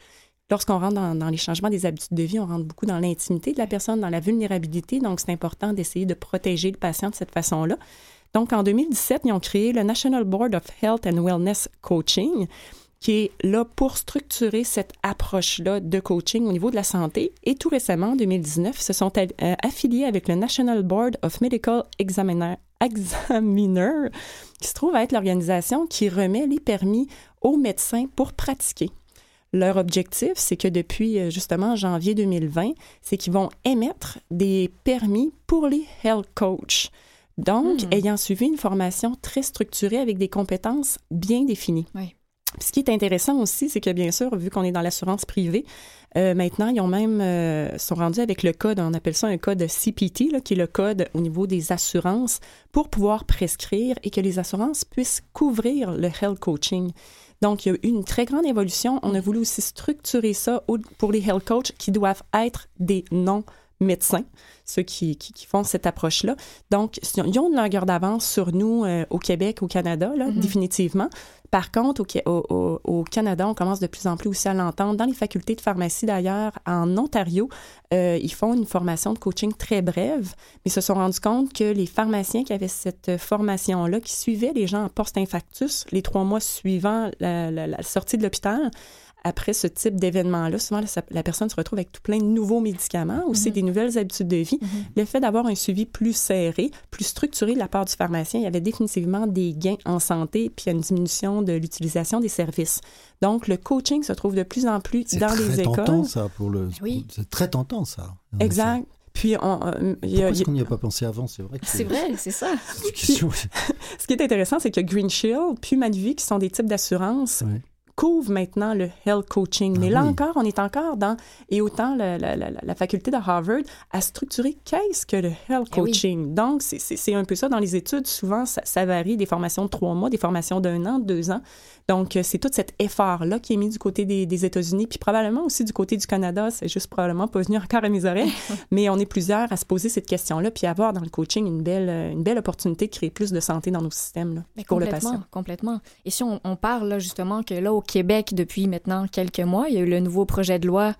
Lorsqu'on rentre dans, les changements des habitudes de vie, on rentre beaucoup dans l'intimité de la personne, dans la vulnérabilité. Donc, c'est important d'essayer de protéger le patient de cette façon-là. Donc, en 2017, ils ont créé le National Board of Health and Wellness Coaching, qui est là pour structurer cette approche-là de coaching au niveau de la santé. Et tout récemment, en 2019, se sont euh, affiliés avec le National Board of Medical Examiner, Examiner, qui se trouve à être l'organisation qui remet les permis aux médecins pour pratiquer. Leur objectif, c'est que depuis euh, justement janvier 2020, c'est qu'ils vont émettre des permis pour les health coach. Donc, Hmm. ayant suivi une formation très structurée avec des compétences bien définies. Oui. Ce qui est intéressant aussi, c'est que bien sûr, vu qu'on est dans l'assurance privée, euh, maintenant, ils ont même euh, sont rendus avec le code, on appelle ça un code CPT, là, qui est le code au niveau des assurances pour pouvoir prescrire et que les assurances puissent couvrir le health coaching. Donc, il y a eu une très grande évolution. On a voulu aussi structurer ça pour les health coachs qui doivent être des non-médecins, ceux qui, qui, qui font cette approche-là. Donc, ils ont une longueur d'avance sur nous euh, au Québec, au Canada, là, Mhm. définitivement. Par contre, au, au- au- Canada, on commence de plus en plus aussi à l'entendre. Dans les facultés de pharmacie, d'ailleurs, en Ontario, euh, ils font une formation de coaching très brève, mais ils se sont rendus compte que les pharmaciens qui avaient cette formation-là, qui suivaient les gens en post-infarctus les trois mois suivant la, la- la sortie de l'hôpital, après ce type d'événement-là, souvent la, la personne se retrouve avec tout plein de nouveaux médicaments, aussi Mhm. des nouvelles habitudes de vie. Mhm. Le fait d'avoir un suivi plus serré, plus structuré de la part du pharmacien, il y avait définitivement des gains en santé puis une diminution de l'utilisation des services. Donc, le coaching se trouve de plus en plus C'est dans très les tentant, écoles. ça, pour le. Oui. C'est très tentant, ça. Exact. Puis, on, euh, il y a- Pourquoi est-ce qu'on n'y a pas pensé avant? C'est vrai C'est vrai, c'est ça. c'est question. ce qui est intéressant, c'est que Green Shield puis Manuvie, qui sont des types d'assurance, Ouais. Couvrent maintenant le health coaching. Mais Ah là oui. encore, on est encore dans, et autant la, la- la- la faculté de Harvard a structuré qu'est-ce que le health Eh oui. coaching. Donc, c'est- un peu ça dans les études. Souvent, ça, ça varie des formations de trois mois, des formations d'un an, de deux ans. Donc, euh, c'est tout cet effort-là qui est mis du côté des, des États-Unis, puis probablement aussi du côté du Canada. C'est juste probablement pas venu encore à mes oreilles. mais on est plusieurs à se poser cette question-là, puis avoir dans le coaching une belle, euh, une belle opportunité de créer plus de santé dans nos systèmes là, Mais pour le patient. complètement. Et si on, on parle là, justement que là, au Québec, depuis maintenant quelques mois, il y a eu le nouveau projet de loi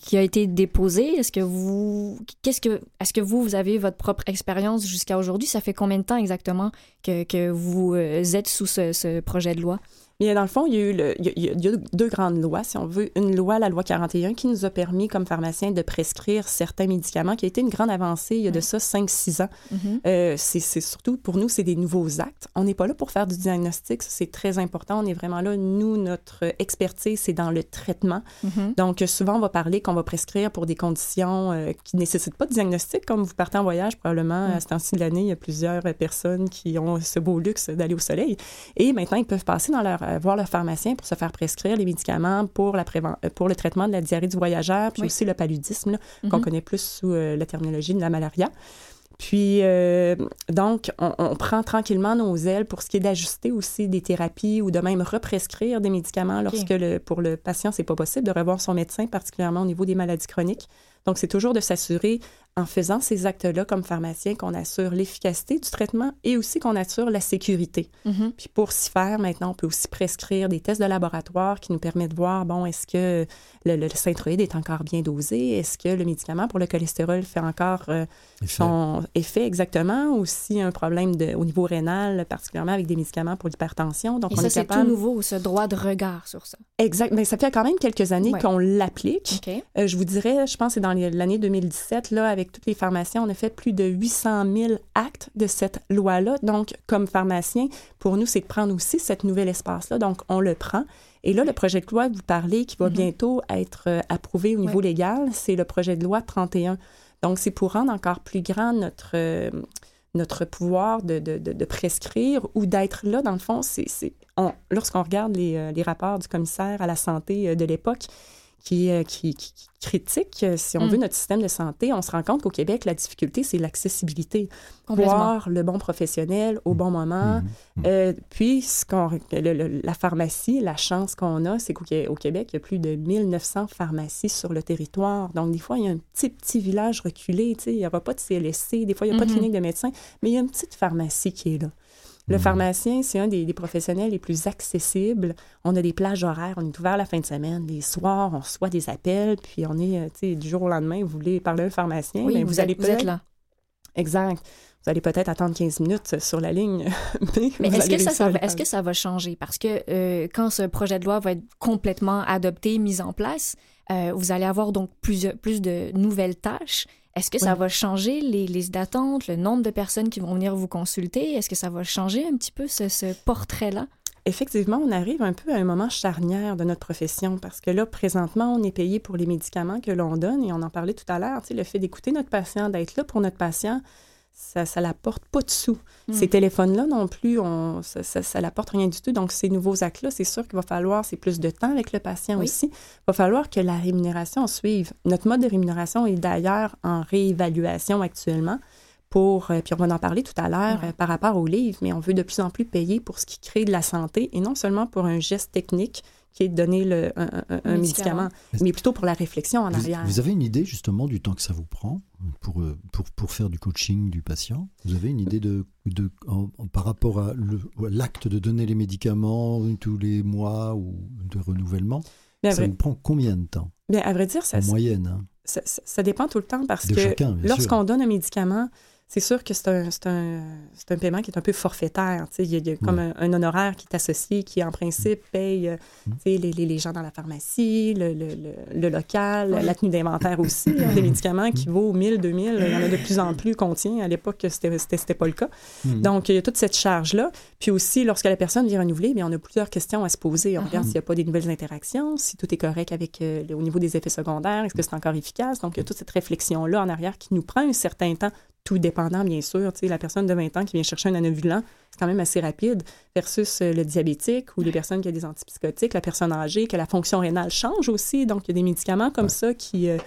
qui a été déposé. Est-ce que vous, est-ce que vous, vous avez votre propre expérience jusqu'à aujourd'hui? Ça fait combien de temps exactement que, que vous euh, êtes sous ce projet de loi? Bien, dans le fond, il y, a eu le- il y a- il y a, il y a deux grandes lois, si on veut. Une loi, la loi 41, qui nous a permis, comme pharmaciens, de prescrire certains médicaments, qui a été une grande avancée il y a de ça 5-6 ans. Mhm. Euh, c'est surtout, pour nous, c'est des nouveaux actes. On n'est pas là pour faire du diagnostic, c'est très important. On est vraiment là, nous, notre expertise, c'est dans le traitement. Mhm. Donc, souvent, on va parler qu'on va prescrire pour des conditions euh, qui ne nécessitent pas de diagnostic. Comme vous partez en voyage, probablement, Mm. à ce temps-ci de l'année, il y a plusieurs personnes qui ont ce beau luxe d'aller au soleil. Et maintenant, ils peuvent passer dans leur, voir leur pharmacien pour se faire prescrire les médicaments pour, la préven- euh, pour le traitement de la diarrhée du voyageur, puis Oui. aussi le paludisme, là, qu'on Mhm. connaît plus sous euh, la terminologie de la malaria. Puis, euh, donc, on, on prend tranquillement nos ailes pour ce qui est d'ajuster aussi des thérapies ou de même represcrire des médicaments lorsque le, pour le patient, c'est pas possible de revoir son médecin, particulièrement au niveau des maladies chroniques. Donc, c'est toujours de s'assurer, en faisant ces actes-là comme pharmacien, qu'on assure l'efficacité du traitement et aussi qu'on assure la sécurité. Mhm. Puis pour s'y faire, maintenant, on peut aussi prescrire des tests de laboratoire qui nous permettent de voir, bon, est-ce que le, le synthroïde est encore bien dosé? Est-ce que le médicament pour le cholestérol fait encore euh, Effet. son effet exactement? Ou s'il y a un problème de, au niveau rénal, particulièrement avec des médicaments pour l'hypertension. Donc, Et on ça, est c'est tout capable... nouveau, ce droit de regard sur ça. Exact. Mais ça fait quand même quelques années Ouais. qu'on l'applique. Euh, je vous dirais, je pense que c'est dans l'année 2017, là, avec toutes les pharmaciens, on a fait plus de 800 000 actes de cette loi-là. Donc, comme pharmacien, pour nous, c'est de prendre aussi cet nouvel espace-là. Donc, on le prend. Et là, le projet de loi que vous parlez, qui va Mhm. bientôt être euh, approuvé au niveau légal, c'est le projet de loi 31. Donc, c'est pour rendre encore plus grand notre, euh, notre pouvoir de, de- de- de prescrire ou d'être là, dans le fond. c'est Lorsqu'on regarde les, euh, les rapports du commissaire à la santé de l'époque, qui, euh, qui, qui- critique, euh, si on Mm. veut, notre système de santé, on se rend compte qu'au Québec, la difficulté, c'est l'accessibilité. Voir le bon professionnel au bon moment. Mhm. Mhm. Euh, puis, ce qu'on- le- le- la pharmacie, la chance qu'on a, c'est qu'au Qué- au Québec, il y a plus de 1900 pharmacies sur le territoire. Donc, des fois, il y a un petit, petit village reculé. tu sais, Il n'y aura pas de CLSC, des fois, il n'y a pas de Mhm. clinique de médecin, mais il y a une petite pharmacie qui est là. Le Mhm. pharmacien, c'est un des, des professionnels les plus accessibles. On a des plages horaires, on est ouvert la fin de semaine, les soirs, on reçoit des appels, puis on est, euh, tu sais, du jour au lendemain, vous voulez parler à un pharmacien, Oui, ben, vous, vous, allez êtes, vous êtes là. Exact. Vous allez peut-être attendre 15 minutes sur la ligne, mais, est-ce que, ça, va, le est-ce que ça va changer? Parce que euh, quand ce projet de loi va être complètement adopté, mis en place, euh, vous allez avoir donc plusieurs, plus de nouvelles tâches. Est-ce que ça va changer les listes d'attente, le nombre de personnes qui vont venir vous consulter? Est-ce que ça va changer un petit peu ce, ce portrait-là? effectivement, on arrive un peu à un moment charnière de notre profession parce que là, présentement, on est payé pour les médicaments que l'on donne et on en parlait tout à l'heure. Le fait d'écouter notre patient, d'être là pour notre patient, ça ne l'apporte pas de sous. Hmm. Ces téléphones-là non plus, on, ça ne l'apporte rien du tout. Donc, ces nouveaux actes-là, c'est sûr qu'il va falloir, c'est plus de temps avec le patient aussi. Il va falloir que la rémunération suive. Notre mode de rémunération est d'ailleurs en réévaluation actuellement pour, euh, puis on va en parler tout à l'heure euh, par rapport aux livres, mais on veut de plus en plus payer pour ce qui crée de la santé et non seulement pour un geste technique qui est de donner le, un, médicament. mais plutôt pour la réflexion en arrière. Vous avez une idée justement du temps que ça vous prend pour, euh, pour, pour faire du coaching du patient? Vous avez une idée de, de par rapport à l'acte de donner les médicaments tous les mois ou de renouvellement? Ça vous prend combien de temps? Bien, à vrai dire, ça, en moyenne. Hein? Ça, ça, dépend tout le temps parce que lorsqu'on donne un médicament, c'est sûr que c'est un, un, un, paiement qui est un peu forfaitaire. Il y, a, il y a comme un, honoraire qui est associé, qui en principe paye euh, mm. les, les, les, gens dans la pharmacie, le, le, le, local, la tenue d'inventaire aussi. Hein, des médicaments qui vaut 1000, 2000, il y en a de plus en plus qu'on tient. À l'époque, c'était n'était pas le cas. Mm. Donc, il y a toute cette charge-là. Puis aussi, lorsque la personne vient renouveler, bien, on a plusieurs questions à se poser. On regarde s'il n'y a pas des nouvelles interactions, si tout est correct avec euh, au niveau des effets secondaires, est-ce que c'est encore efficace? Donc, il y a toute cette réflexion-là en arrière qui nous prend un certain temps tout dépendant, bien sûr. Tu sais, la personne de 20 ans qui vient chercher un anovulant, c'est quand même assez rapide, versus euh, le diabétique ou les personnes qui ont des antipsychotiques, la personne âgée, que la fonction rénale change aussi. Donc, il y a des médicaments comme ça qui, euh,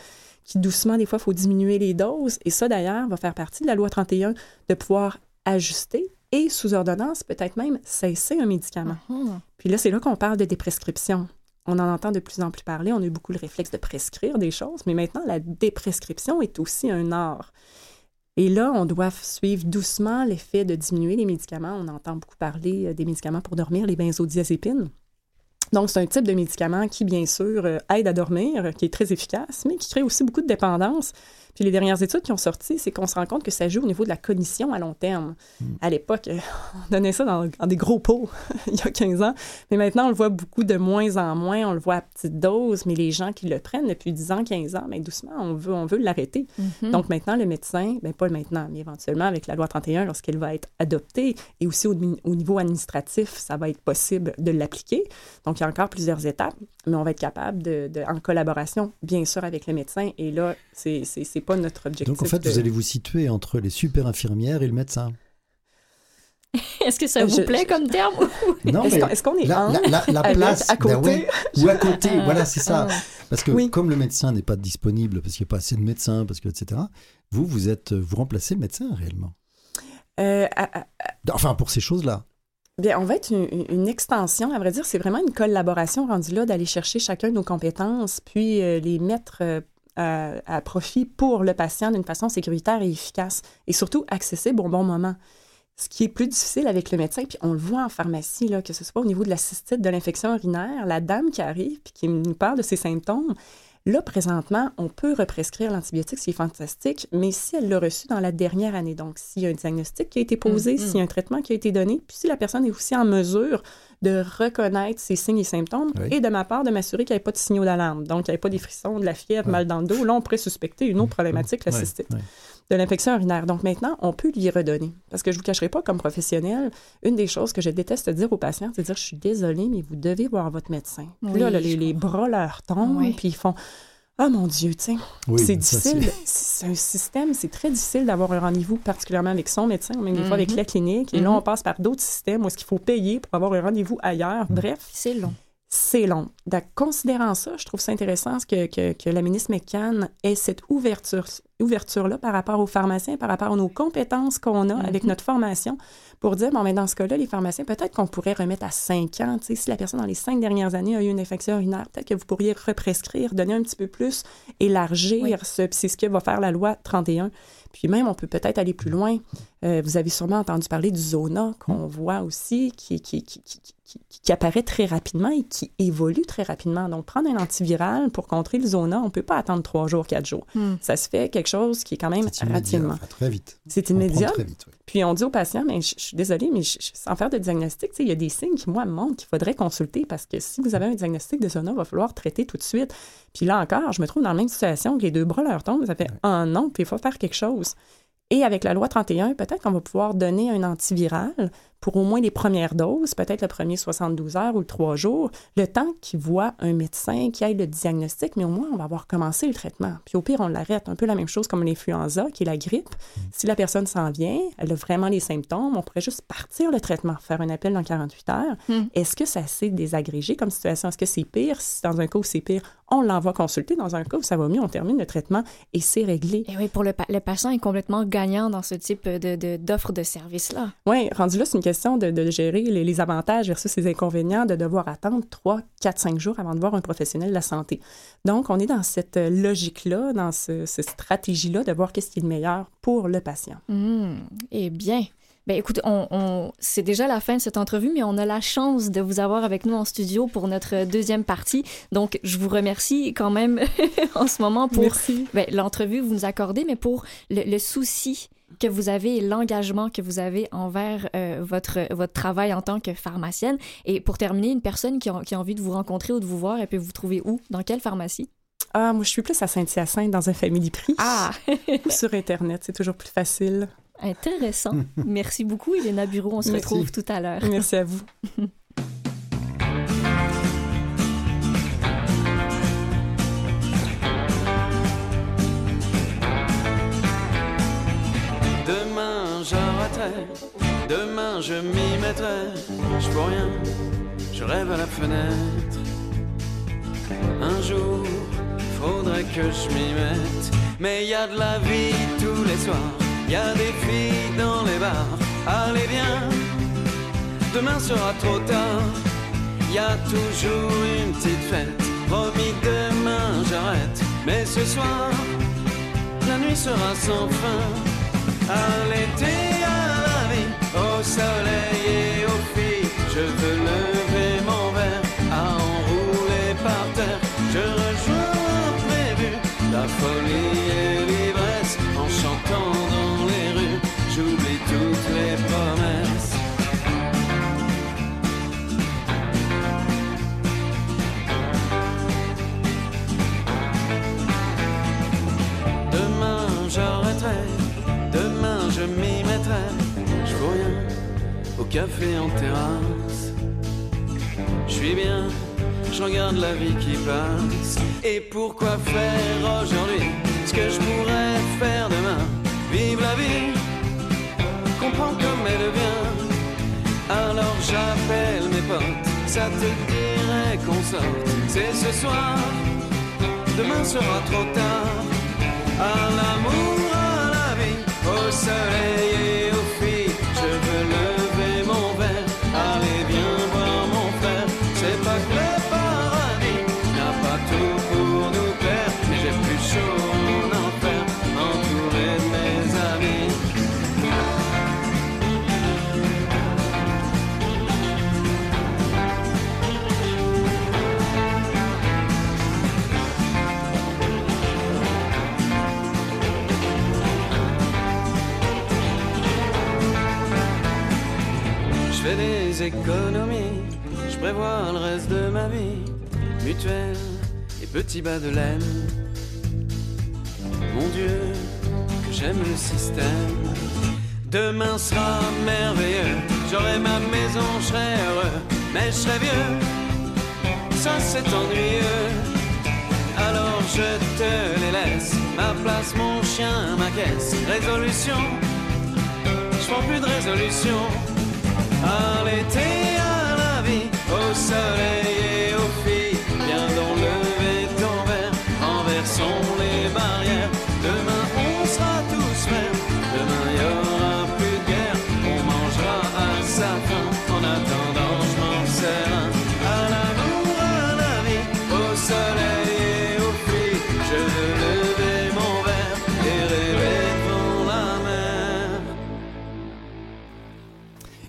qui, doucement, des fois, il faut diminuer les doses. Et ça, d'ailleurs, va faire partie de la loi 31 de pouvoir ajuster et, sous ordonnance, peut-être même cesser un médicament. Uh-huh. Puis là, c'est là qu'on parle de déprescription. On en entend de plus en plus parler. On a eu beaucoup le réflexe de prescrire des choses, mais maintenant, la déprescription est aussi un art. Et là, on doit suivre doucement l'effet de diminuer les médicaments. On entend beaucoup parler euh, des médicaments pour dormir, les benzodiazépines. Donc, c'est un type de médicament qui, bien sûr, euh, aide à dormir, qui est très efficace, mais qui crée aussi beaucoup de dépendance. Puis les dernières études qui ont sorti, c'est qu'on se rend compte que ça joue au niveau de la cognition à long terme. Hmm. À l'époque, on donnait ça dans, des gros pots il y a 15 ans, mais maintenant on le voit beaucoup de moins en moins, on le voit à petite dose, mais les gens qui le prennent depuis 10 ans, 15 ans, mais doucement, on veut, on veut l'arrêter. Mm-hmm. Donc maintenant, le médecin, ben pas maintenant, mais éventuellement avec la loi 31, lorsqu'elle va être adoptée, et aussi au, au niveau administratif, ça va être possible de l'appliquer. Donc il y a encore plusieurs étapes, mais on va être capable de, de en collaboration, bien sûr, avec le médecin, et là, c'est pas notre objectif. Donc en fait, vous allez vous situer entre les super infirmières et le médecin. Est-ce que ça vous plaît comme terme Non, est-ce qu'on est, la, la, place à ben côté? ou à côté ah. Voilà, c'est ça. Ah. Parce que comme le médecin n'est pas disponible parce qu'il n'y a pas assez de médecins, parce que etc. Vous, vous êtes, vous remplacez le médecin réellement? Euh, enfin, pour ces choses-là. Bien, on va être une, extension, à vrai dire, c'est vraiment une collaboration rendue là d'aller chercher chacun nos compétences, puis euh, les mettre euh, à, profit pour le patient d'une façon sécuritaire et efficace et surtout accessible au bon moment. Ce qui est plus difficile avec le médecin, puis on le voit en pharmacie, que ce soit au niveau de la cystite, de l'infection urinaire, la dame qui arrive puis qui nous parle de ses symptômes, Là, présentement, on peut represcrire l'antibiotique, c'est fantastique, mais si elle l'a reçu dans la dernière année, donc s'il y a un diagnostic qui a été posé, mm, mm. s'il y a un traitement qui a été donné, puis si la personne est aussi en mesure de reconnaître ses signes et symptômes, et de ma part, de m'assurer qu'il n'y ait pas de signaux d'alarme, donc qu'il n'y ait pas des frissons, de la fièvre, mal dans le dos, là, on pourrait suspecter une autre problématique, la cystite de l'infection urinaire. Donc maintenant, on peut lui redonner. Parce que je ne vous cacherai pas, comme professionnel, une des choses que je déteste dire aux patients, c'est de dire, je suis désolée, mais vous devez voir votre médecin. Là, les, bras leur tombent, puis ils font... Ah mon Dieu, sais, c'est difficile. C'est un système, c'est très difficile d'avoir un rendez-vous, particulièrement avec son médecin, ou même des fois avec mm-hmm. la clinique. Et là, mm-hmm. on passe par d'autres systèmes où est-ce qu'il faut payer pour avoir un rendez-vous ailleurs. Mm. Bref. C'est long c'est long. Donc, considérant ça, je trouve ça intéressant que, que, que la ministre McCann ait cette ouverture, ouverture-là par rapport aux pharmaciens, par rapport à nos compétences qu'on a avec mhm. notre formation, pour dire, bon, mais dans ce cas-là, les pharmaciens, peut-être qu'on pourrait remettre à cinq ans, tu sais, si la personne dans les cinq dernières années a eu une infection urinaire, peut-être que vous pourriez represcrire, donner un petit peu plus, élargir ce, c'est ce que va faire la loi 31. Puis même, on peut peut-être aller plus loin. Euh, vous avez sûrement entendu parler du Zona, qu'on voit aussi, qui, qui, qui, qui, apparaît très rapidement et qui évolue très rapidement. Donc, prendre un antiviral pour contrer le Zona, on ne peut pas attendre trois jours, quatre jours. Hmm. Ça se fait quelque chose qui est quand même rapidement. très vite. C'est immédiat. Puis on dit aux patients, mais je, suis désolée, mais sans faire de diagnostic, il y a des signes qui, moi, me montrent qu'il faudrait consulter parce que si vous avez un diagnostic de Zona, il va falloir traiter tout de suite. Puis là encore, je me trouve dans la même situation que les deux bras leur tombent. Ça fait un an, puis il faut faire quelque chose. Et avec la loi 31, peut-être qu'on va pouvoir donner un antiviral pour au moins les premières doses, peut-être le premier 72 heures ou le 3 jours, le temps qu'il voit un médecin qui aille le diagnostic, mais au moins on va avoir commencé le traitement. Puis au pire, on l'arrête. Un peu la même chose comme l'influenza, qui est la grippe. Si la personne s'en vient, elle a vraiment les symptômes, on pourrait juste partir le traitement, faire un appel dans 48 heures. Hmm. Est-ce que c'est assez désagrégé comme situation? Est-ce que c'est pire? Si dans un cas où c'est pire, on l'envoie consulter. Dans un cas où ça va mieux, on termine le traitement et c'est réglé. Et oui, pour le, pa- le patient est complètement gagnant dans ce type de, de- d'offre de service-là. Oui, rendu là, c'est une question de, de gérer les, les avantages versus les inconvénients de devoir attendre 3, 4, 5 jours avant de voir un professionnel de la santé. Donc, on est dans cette logique-là, dans ce- cette stratégie-là de voir qu'est-ce qui est le meilleur pour le patient. Hmm, Eh bien. Ben écoute, on, on- c'est déjà la fin de cette entrevue, mais on a la chance de vous avoir avec nous en studio pour notre deuxième partie. Donc, je vous remercie quand même en ce moment pour ben, l'entrevue que vous nous accordez, mais pour le, le souci que vous avez et l'engagement que vous avez envers euh, votre, votre travail en tant que pharmacienne. Et pour terminer, une personne qui a, qui a envie de vous rencontrer ou de vous voir, elle peut vous trouver où? Dans quelle pharmacie? Ah, moi, je suis plus à Saint-Hyacinthe dans un family prix. Ah! Ou sur Internet, c'est toujours plus facile. Intéressant. Merci beaucoup, Elena Bureau. On se Merci. retrouve tout à l'heure. Merci à vous. Demain j'arrêterai, demain je m'y mettrai. Je vois rien, je rêve à la fenêtre. Un jour, faudrait que je m'y mette. Mais y a de la vie tous les soirs, y a des filles dans les bars. Allez viens, demain sera trop tard. Y a toujours une petite fête. Promis demain j'arrête, mais ce soir la nuit sera sans fin. À l'été, à la vie, au soleil et aux filles, je veux lever café en terrasse. Je suis bien, je regarde la vie qui passe. Et pourquoi faire aujourd'hui ce que je pourrais faire demain? Vive la vie, comprendre comme elle vient. Alors j'appelle mes potes, ça te dirait qu'on sorte. C'est ce soir, demain sera trop tard. À l'amour, à la vie, au soleil et aux filles, je veux lever je prévois le reste de ma vie. Mutuelle et petit bas de laine. Mon Dieu, que j'aime le système. Demain sera merveilleux, j'aurai ma maison, je serai heureux, mais je serai vieux. Ça c'est ennuyeux. Alors je te les laisse, ma place, mon chien, ma caisse. Résolution, je prends plus de résolution. À l'été, à la vie, au soleil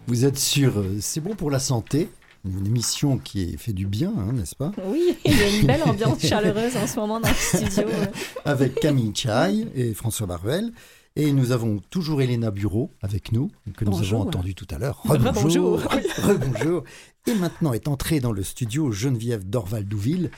Vous êtes sur euh, C'est bon pour la santé, une émission qui fait du bien, hein, n'est-ce pas? Oui, il y a une belle ambiance chaleureuse en ce moment dans le studio. Avec Camille Chai et François Baruel. Et nous avons toujours Elena Bureau avec nous, que nous avons entendu tout à l'heure. Rebonjour. Rebonjour. Et maintenant est entrée dans le studio Geneviève Dorval-Douville.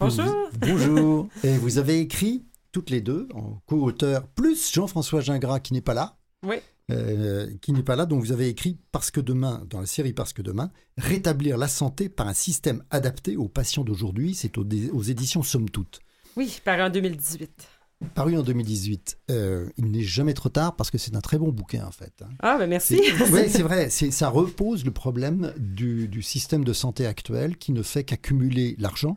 Bonjour. Vous- bonjour. Et vous avez écrit toutes les deux en co-auteur, plus Jean-François Gingras qui n'est pas là. Oui. Euh, qui n'est pas là, dont vous avez écrit Parce que demain, dans la série Parce que demain, rétablir la santé par un système adapté aux patients d'aujourd'hui. C'est aux, aux, éditions Somme Toute. Oui, paru en 2018. Paru en 2018. Euh, il n'est jamais trop tard parce que c'est un très bon bouquin en fait. Hein. Ah, ben merci. Oui, c'est vrai. Ça repose le problème du, du système de santé actuel qui ne fait qu'accumuler l'argent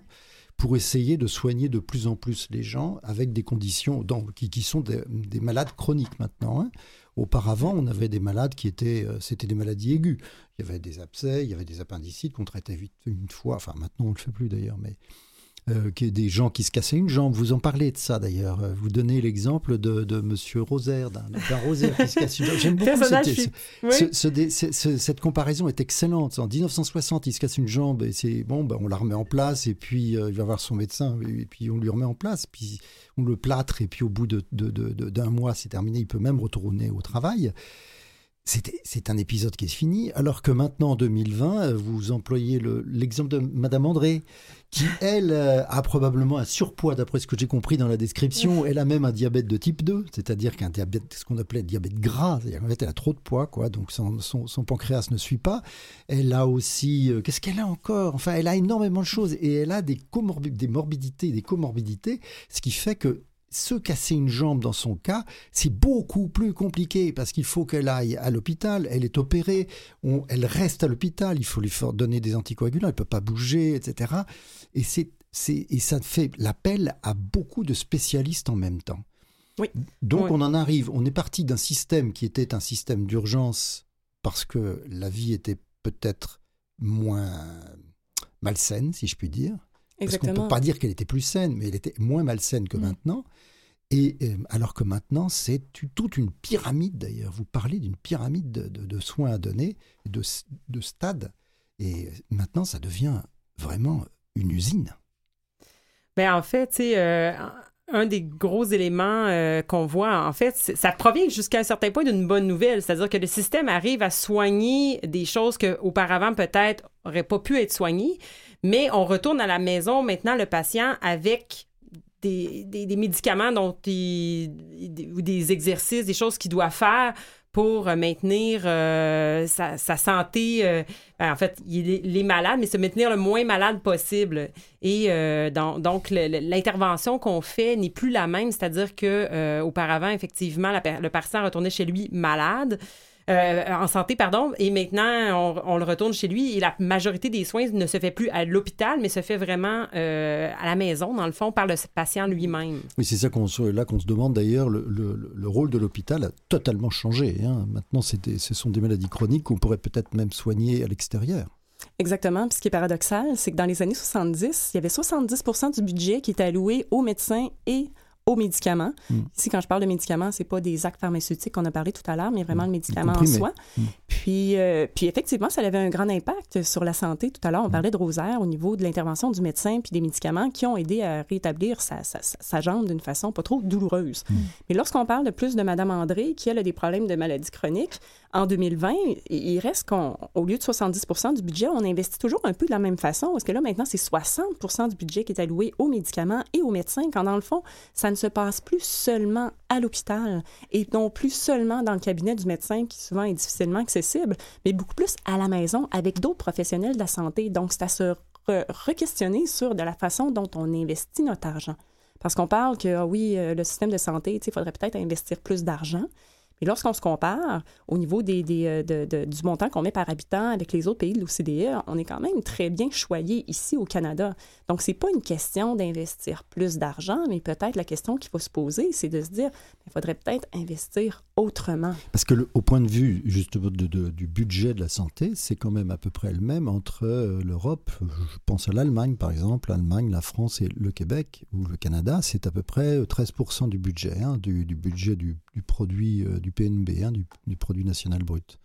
pour essayer de soigner de plus en plus les gens avec des conditions dans, qui, qui, sont des, des, malades chroniques maintenant. Hein. Auparavant, on avait des malades qui étaient, euh, c'était des maladies aiguës. Il y avait des abcès, il y avait des appendicites qu'on traitait vite une fois. Enfin, maintenant, on le fait plus d'ailleurs, mais euh, des gens qui se cassaient une jambe. Vous en parlez de ça d'ailleurs. Euh, vous donnez l'exemple de, de Monsieur Rosaire, d'un Rosaire qui se casse une jambe. J'aime beaucoup cette, cette comparaison est excellente. En 1960, il se casse une jambe et c'est bon, ben, on la remet en place et puis il va voir son médecin et puis on lui remet en place. Puis on le plâtre et puis au bout d'un de, de, mois, c'est terminé. Il peut même retourner au travail c'est un épisode qui est fini, alors que maintenant, en 2020, euh, vous employez l'exemple de Madame André, qui, elle, euh, a probablement un surpoids, d'après ce que j'ai compris dans la description. Elle a même un diabète de type 2, c'est-à-dire qu'un diabète, ce qu'on appelait diabète gras, c'est-à-dire qu'en fait, elle a trop de poids, quoi, donc son, son, pancréas ne suit pas. Elle a aussi, euh, qu'est-ce qu'elle a encore? Enfin, elle a énormément de choses, et elle a des, des morbidités, des comorbidités, ce qui fait que se casser une jambe dans son cas, c'est beaucoup plus compliqué parce qu'il faut qu'elle aille à l'hôpital, elle est opérée, elle reste à l'hôpital, il faut lui donner des anticoagulants, elle ne peut pas bouger, etc. Et, c'est, et ça fait l'appel à beaucoup de spécialistes en même temps. Oui. Donc on en arrive, on est parti d'un système qui était un système d'urgence parce que la vie était peut-être moins malsaine, si je puis dire. Parce qu'on ne peut pas dire qu'elle était plus saine, mais elle était moins malsaine que mm. maintenant. Et euh, alors que maintenant, c'est toute une pyramide d'ailleurs. Vous parlez d'une pyramide de, soins à donner, de, de stades. Et maintenant, ça devient vraiment une usine. Ben, en fait, euh, un des gros éléments euh, qu'on voit, en fait, ça provient jusqu'à un certain point d'une bonne nouvelle. C'est-à-dire que le système arrive à soigner des choses qu'auparavant, peut-être, n'auraient pas pu être soignées. Mais on retourne à la maison maintenant, le patient, avec des, des, médicaments dont ou des exercices, des choses qu'il doit faire pour maintenir euh, sa, santé. Euh, ben, en fait, il est, malade, mais se maintenir le moins malade possible. Et euh, donc, l'intervention qu'on fait n'est plus la même, c'est-à-dire que auparavant, effectivement, le patient retournait chez lui malade. Euh, en santé, pardon, et maintenant, on, le retourne chez lui et la majorité des soins ne se fait plus à l'hôpital, mais se fait vraiment euh, à la maison, dans le fond, par le patient lui-même. Oui, c'est ça qu'on là qu'on se demande d'ailleurs. Le, le, rôle de l'hôpital a totalement changé. Hein. Maintenant, des, ce sont des maladies chroniques qu'on pourrait peut-être même soigner à l'extérieur. Exactement. Puis ce qui est paradoxal, c'est que dans les années 70, il y avait 70% du budget qui était alloué aux médecins et aux médicaments. Mm. Ici, quand je parle de médicaments, c'est pas des actes pharmaceutiques qu'on a parlé tout à l'heure, mais vraiment le médicament en soi. Mm. Puis, euh, puis effectivement, ça avait un grand impact sur la santé. Tout à l'heure, on mm. parlait de Rosaire au niveau de l'intervention du médecin puis des médicaments qui ont aidé à rétablir sa, sa, sa jambe d'une façon pas trop douloureuse. Mais lorsqu'on parle de plus de Madame André, qui a des problèmes de maladies chroniques, en 2020, il reste qu'au lieu de 70% du budget, on investit toujours un peu de la même façon, parce que là, maintenant, c'est 60 du budget qui est alloué aux médicaments et aux médecins, quand dans le fond, ça ne se passe plus seulement à l'hôpital et non plus seulement dans le cabinet du médecin, qui souvent est difficilement accessible, mais beaucoup plus à la maison avec d'autres professionnels de la santé. Donc, c'est à se re-questionner sur la façon dont on investit notre argent. Parce qu'on parle que, ah oui, euh, le système de santé, il faudrait peut-être investir plus d'argent. Et lorsqu'on se compare au niveau des, euh, du montant qu'on met par habitant avec les autres pays de l'OCDE, on est quand même très bien choyé ici au Canada. Donc, c'est pas une question d'investir plus d'argent, mais peut-être la question qu'il faut se poser, c'est de se dire, il faudrait peut-être investir autrement. Parce que au point de vue justement du budget de la santé, c'est quand même à peu près le même entre euh, l'Europe, je pense à l'Allemagne par exemple, l'Allemagne, la France et le Québec ou le Canada, c'est à peu près 13% du budget, hein, du, budget du, produit du PNB, hein, du, produit national brut.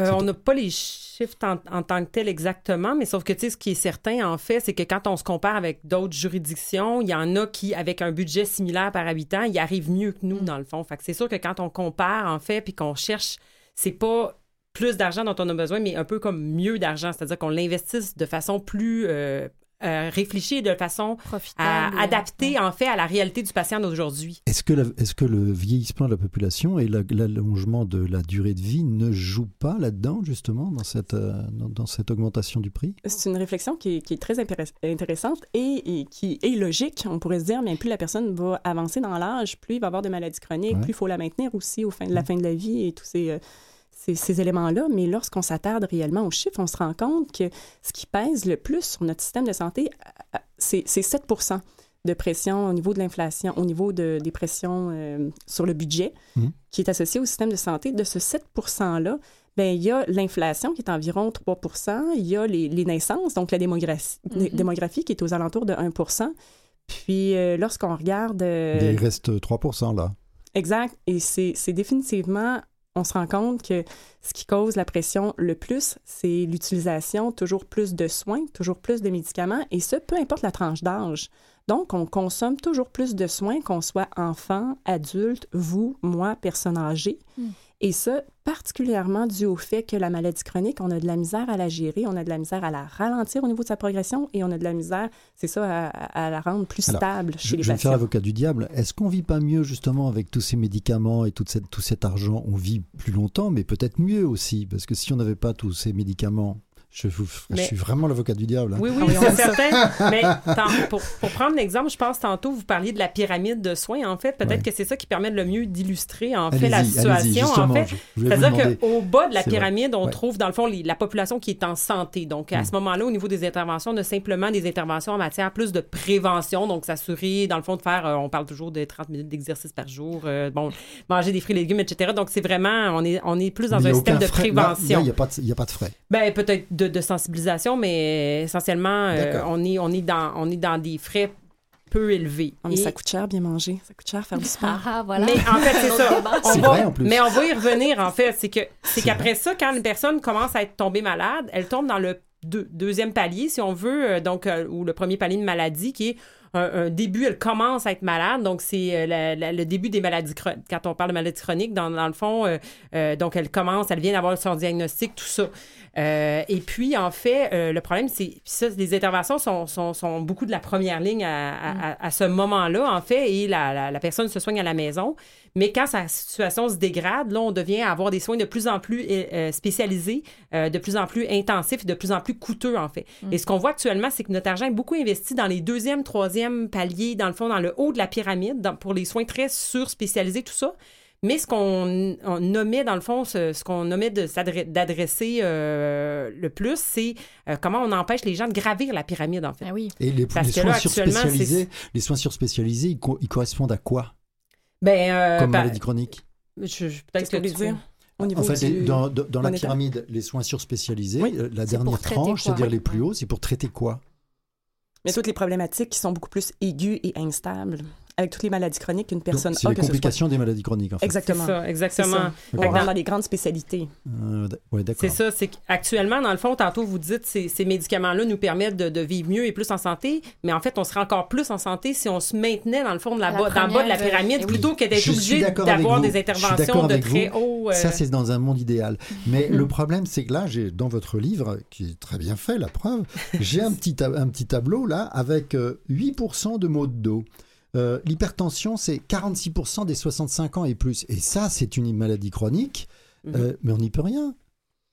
Euh, on n'a pas les chiffres en, tant que tel exactement, mais sauf que tu sais, ce qui est certain, en fait, c'est que quand on se compare avec d'autres juridictions, il y en a qui, avec un budget similaire par habitant, y arrivent mieux que nous, mm. dans le fond. Fait que c'est sûr que quand on compare, en fait, puis qu'on cherche, c'est pas plus d'argent dont on a besoin, mais un peu comme mieux d'argent, c'est-à-dire qu'on l'investisse de façon plus euh, euh, de façon à Profitable. adapter en fait à la réalité du patient d'aujourd'hui. Est-ce que, la- est-ce que le vieillissement de la population et la- l'allongement de la durée de vie ne jouent pas là-dedans, justement, dans cette, euh, dans, dans cette augmentation du prix? C'est une réflexion qui est, qui est très intéressante et, et qui est logique. On pourrait se dire, mais plus la personne va avancer dans l'âge, plus il va avoir de maladies chroniques, Ouais. plus il faut la maintenir aussi au fin de la fin de la vie et tous ces, euh, ces, ces éléments-là. Mais lorsqu'on s'attarde réellement aux chiffres, on se rend compte que ce qui pèse le plus sur notre système de santé, euh, c'est c'est 7 de pression au niveau de l'inflation, au niveau de, des pressions euh, sur le budget, Mhm. qui est associé au système de santé. De ce 7 %-là, ben, il y a l'inflation qui est environ 3 il y a les, les naissances, donc la démographie, démographie qui est aux alentours de 1 Puis euh, lorsqu'on regarde... euh, Il reste 3% là. Exact. Et c'est c'est définitivement, on se rend compte que ce qui cause la pression le plus, c'est l'utilisation toujours plus de soins, toujours plus de médicaments, et ce, peu importe la tranche d'âge. Donc, on consomme toujours plus de soins, qu'on soit enfant, adulte, vous, moi, personne âgée. Mm. Et ça, particulièrement dû au fait que la maladie chronique, on a de la misère à la gérer, on a de la misère à la ralentir au niveau de sa progression et on a de la misère, c'est ça, à, à la rendre plus Alors, stable Je, chez les je vais me faire patients. l'avocat du diable. Est-ce qu'on vit pas mieux justement avec tous ces médicaments et toute cette- tout cet argent? On vit plus longtemps, mais peut-être mieux aussi. Parce que si on n'avait pas tous ces médicaments, je, vous- je Mais- suis vraiment l'avocat du diable. hein. Oui, Ah oui, on c'est certain. Mais tant- pour, pour prendre l'exemple, je pense tantôt, vous parliez de la pyramide de soins. En fait, peut-être Ouais. que c'est ça qui permet le mieux d'illustrer, en fait, la situation. En fait, C'est-à-dire qu'au bas de la pyramide, on Ouais. trouve, dans le fond, les- la population qui est en santé. Donc, à Mm. ce moment-là, au niveau des interventions, on a simplement des interventions en matière plus de prévention. Donc, s'assurer, dans le fond, de faire, euh, on parle toujours de 30 minutes d'exercice par jour, euh, bon, manger des fruits et légumes, etc. Donc, c'est vraiment, on est, on est plus dans Mais un a système de frais. Prévention. il n'y a, a pas de frais. Ben, peut-être de, de sensibilisation, mais essentiellement, euh, on, est, on, est dans, on est dans des frais peu élevés. Ah, mais Et- ça coûte cher bien manger, ça coûte cher faire du sport. Ah, ah, voilà. Mais en fait, c'est ça. On C'est va- vrai, en plus. Mais on va y revenir, en fait. C'est que c'est C'est qu'après ça, quand une personne commence à être tombée malade, elle tombe dans le deux- deuxième palier, si on veut, euh, donc, euh, ou le premier palier de maladie, qui est un, un début, elle commence à être malade. Donc, c'est euh, le début des maladies chroniques. Quand on parle de maladies chroniques, dans, dans le fond, euh, euh, donc, elle commence, elle vient d'avoir son diagnostic, tout ça. Euh, et puis, en fait, euh, le problème, c'est puis ça, les interventions sont, sont, sont beaucoup de la première ligne à, à- à- à ce moment-là, en fait, et la, la- la personne se soigne à la maison. Mais quand sa situation se dégrade, là, on devient à avoir des soins de plus en plus euh, spécialisés, de plus en plus intensifs de plus en plus coûteux, en fait. Et ce qu'on voit actuellement, c'est que notre argent est beaucoup investi dans les deuxième, troisième paliers, dans le fond, dans le haut de la pyramide, dans- pour les soins très surspécialisés, tout ça. Mais ce qu'on on nommait, dans le fond, ce, ce qu'on nommait d'adresser euh, le plus, c'est euh, comment on empêche les gens de gravir la pyramide, en fait. Ah oui. Et les, Parce les que soins là, actuellement, surspécialisés, les soins surspécialisés, ils, co- ils correspondent à quoi? Ben, euh, comme ben, maladie chronique? je, je- peut-être que que vous tu dire? En fait, du... dans, dans- dans la pyramide, les soins surspécialisés, Oui. la dernière tranche, c'est-à-dire les plus hauts, c'est pour traiter quoi? Mais toutes les problématiques qui sont beaucoup plus aiguës et instables, avec toutes les maladies chroniques qu'une personne Donc, C'est a, les que ce soit- complications des maladies chroniques, en fait. Exactement. C'est ça, C'est exactement. ça. Dans- les grandes spécialités. Euh, ouais, d'accord. C'est ça, c'est qu'actuellement, dans le fond, tantôt vous dites ces, ces médicaments-là nous permettent de, de vivre mieux et plus en santé, mais en fait, on serait encore plus en santé si on se maintenait dans le fond de la, La bas, dans le bas de la première, pyramide euh, plutôt que d'être obligé d'avoir des interventions de très vous. haut. euh, Ça, c'est dans un monde idéal. Mais Mm. le problème, c'est que là, j'ai dans votre livre, qui est très bien fait, la preuve, j'ai un petit, un petit tableau là avec euh, 8% de maux de dos. Euh, L'hypertension, c'est 46% des 65 ans et plus. Et ça, c'est une maladie chronique, Mhm. euh, mais on n'y peut rien.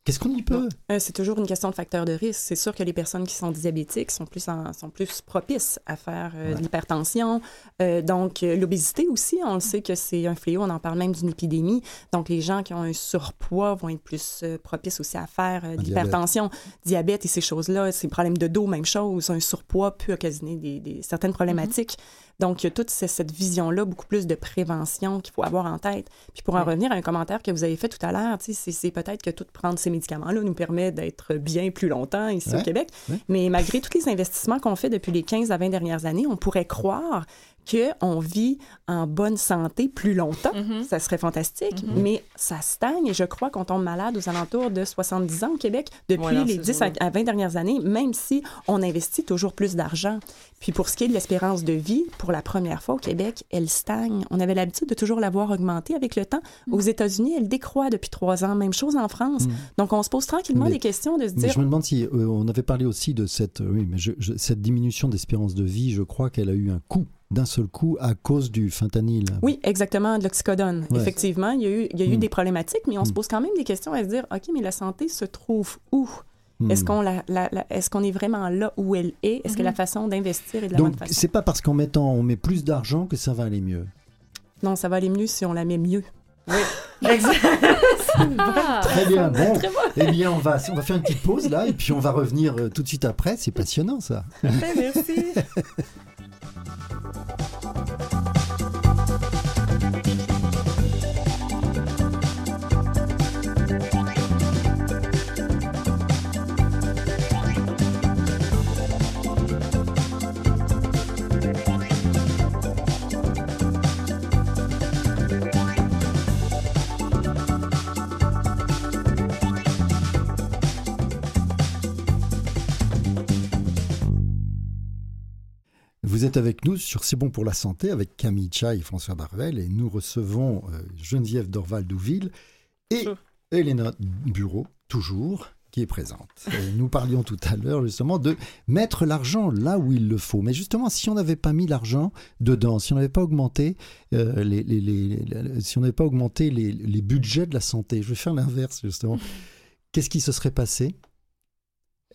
Qu'est-ce qu'on y peut? Euh, c'est toujours une question de facteur de risque. C'est sûr que les personnes qui sont diabétiques sont plus, en- sont plus propices à faire euh, de l'hypertension. Euh, donc, l'obésité aussi, on le sait que c'est un fléau. On en parle même d'une épidémie. Donc, les gens qui ont un surpoids vont être plus propices aussi à faire de diabète. l'hypertension, diabète et ces choses-là. Ces problèmes de dos, même chose. Un surpoids peut occasionner des, des- certaines problématiques. Donc, il y a toute ce- cette vision-là, beaucoup plus de prévention qu'il faut avoir en tête. Puis pour en Ouais. revenir à un commentaire que vous avez fait tout à l'heure, c'est c'est peut-être que tout prendre ces médicaments-là nous permet d'être bien plus longtemps ici Ouais. au Québec. Ouais. Mais malgré tous les investissements qu'on fait depuis les 15 à 20 dernières années, on pourrait croire qu'on vit en bonne santé plus longtemps. Mhm. Ça serait fantastique, mais ça stagne et je crois qu'on tombe malade aux alentours de 70 ans au Québec depuis les ces 10 à eaux-là. à 20 dernières années, même si on investit toujours plus d'argent. Puis pour ce qui est de l'espérance de vie, pour la première fois au Québec, elle stagne. On avait l'habitude de toujours la voir augmenter avec le temps. Aux États-Unis, elle décroît depuis trois ans. Même chose en France. Donc on se pose tranquillement Mais- des questions de se Mais dire je me demande si euh, on avait parlé aussi de cette, euh, oui, mais je- je- cette diminution d'espérance de vie. Je crois qu'elle a eu un coup d'un seul coup à cause du fentanyl. Oui, exactement, de l'oxycodone. Ouais. Effectivement, il y a eu, il y a eu Mm. des problématiques, mais on se Mm. pose quand même des questions à se dire, OK, mais la santé se trouve où? Hmm. Est-ce qu'on la, la- la- est-ce qu'on est vraiment là où elle est? Est-ce que la façon d'investir est de la Donc bonne façon? c'est pas parce qu'en mettant on met plus d'argent que ça va aller mieux. Non, ça va aller mieux si on la met mieux. Ah! Très bien. Bon, eh bien on va on va faire une petite pause là et puis on va revenir euh, tout de suite après. C'est passionnant ça. Merci. êtes avec nous sur C'est bon pour la santé avec Camille Cha et François Barvel et nous recevons euh, Geneviève Dorval-Douville et. Elena Bureau, toujours, qui est présente. Et nous parlions tout à l'heure justement de mettre l'argent là où il le faut. Mais justement, si on n'avait pas mis l'argent dedans, si on n'avait pas augmenté euh, les, les- les- les- si on n'avait pas augmenté les, les budgets de la santé, je vais faire l'inverse justement. Qu'est-ce qui se serait passé?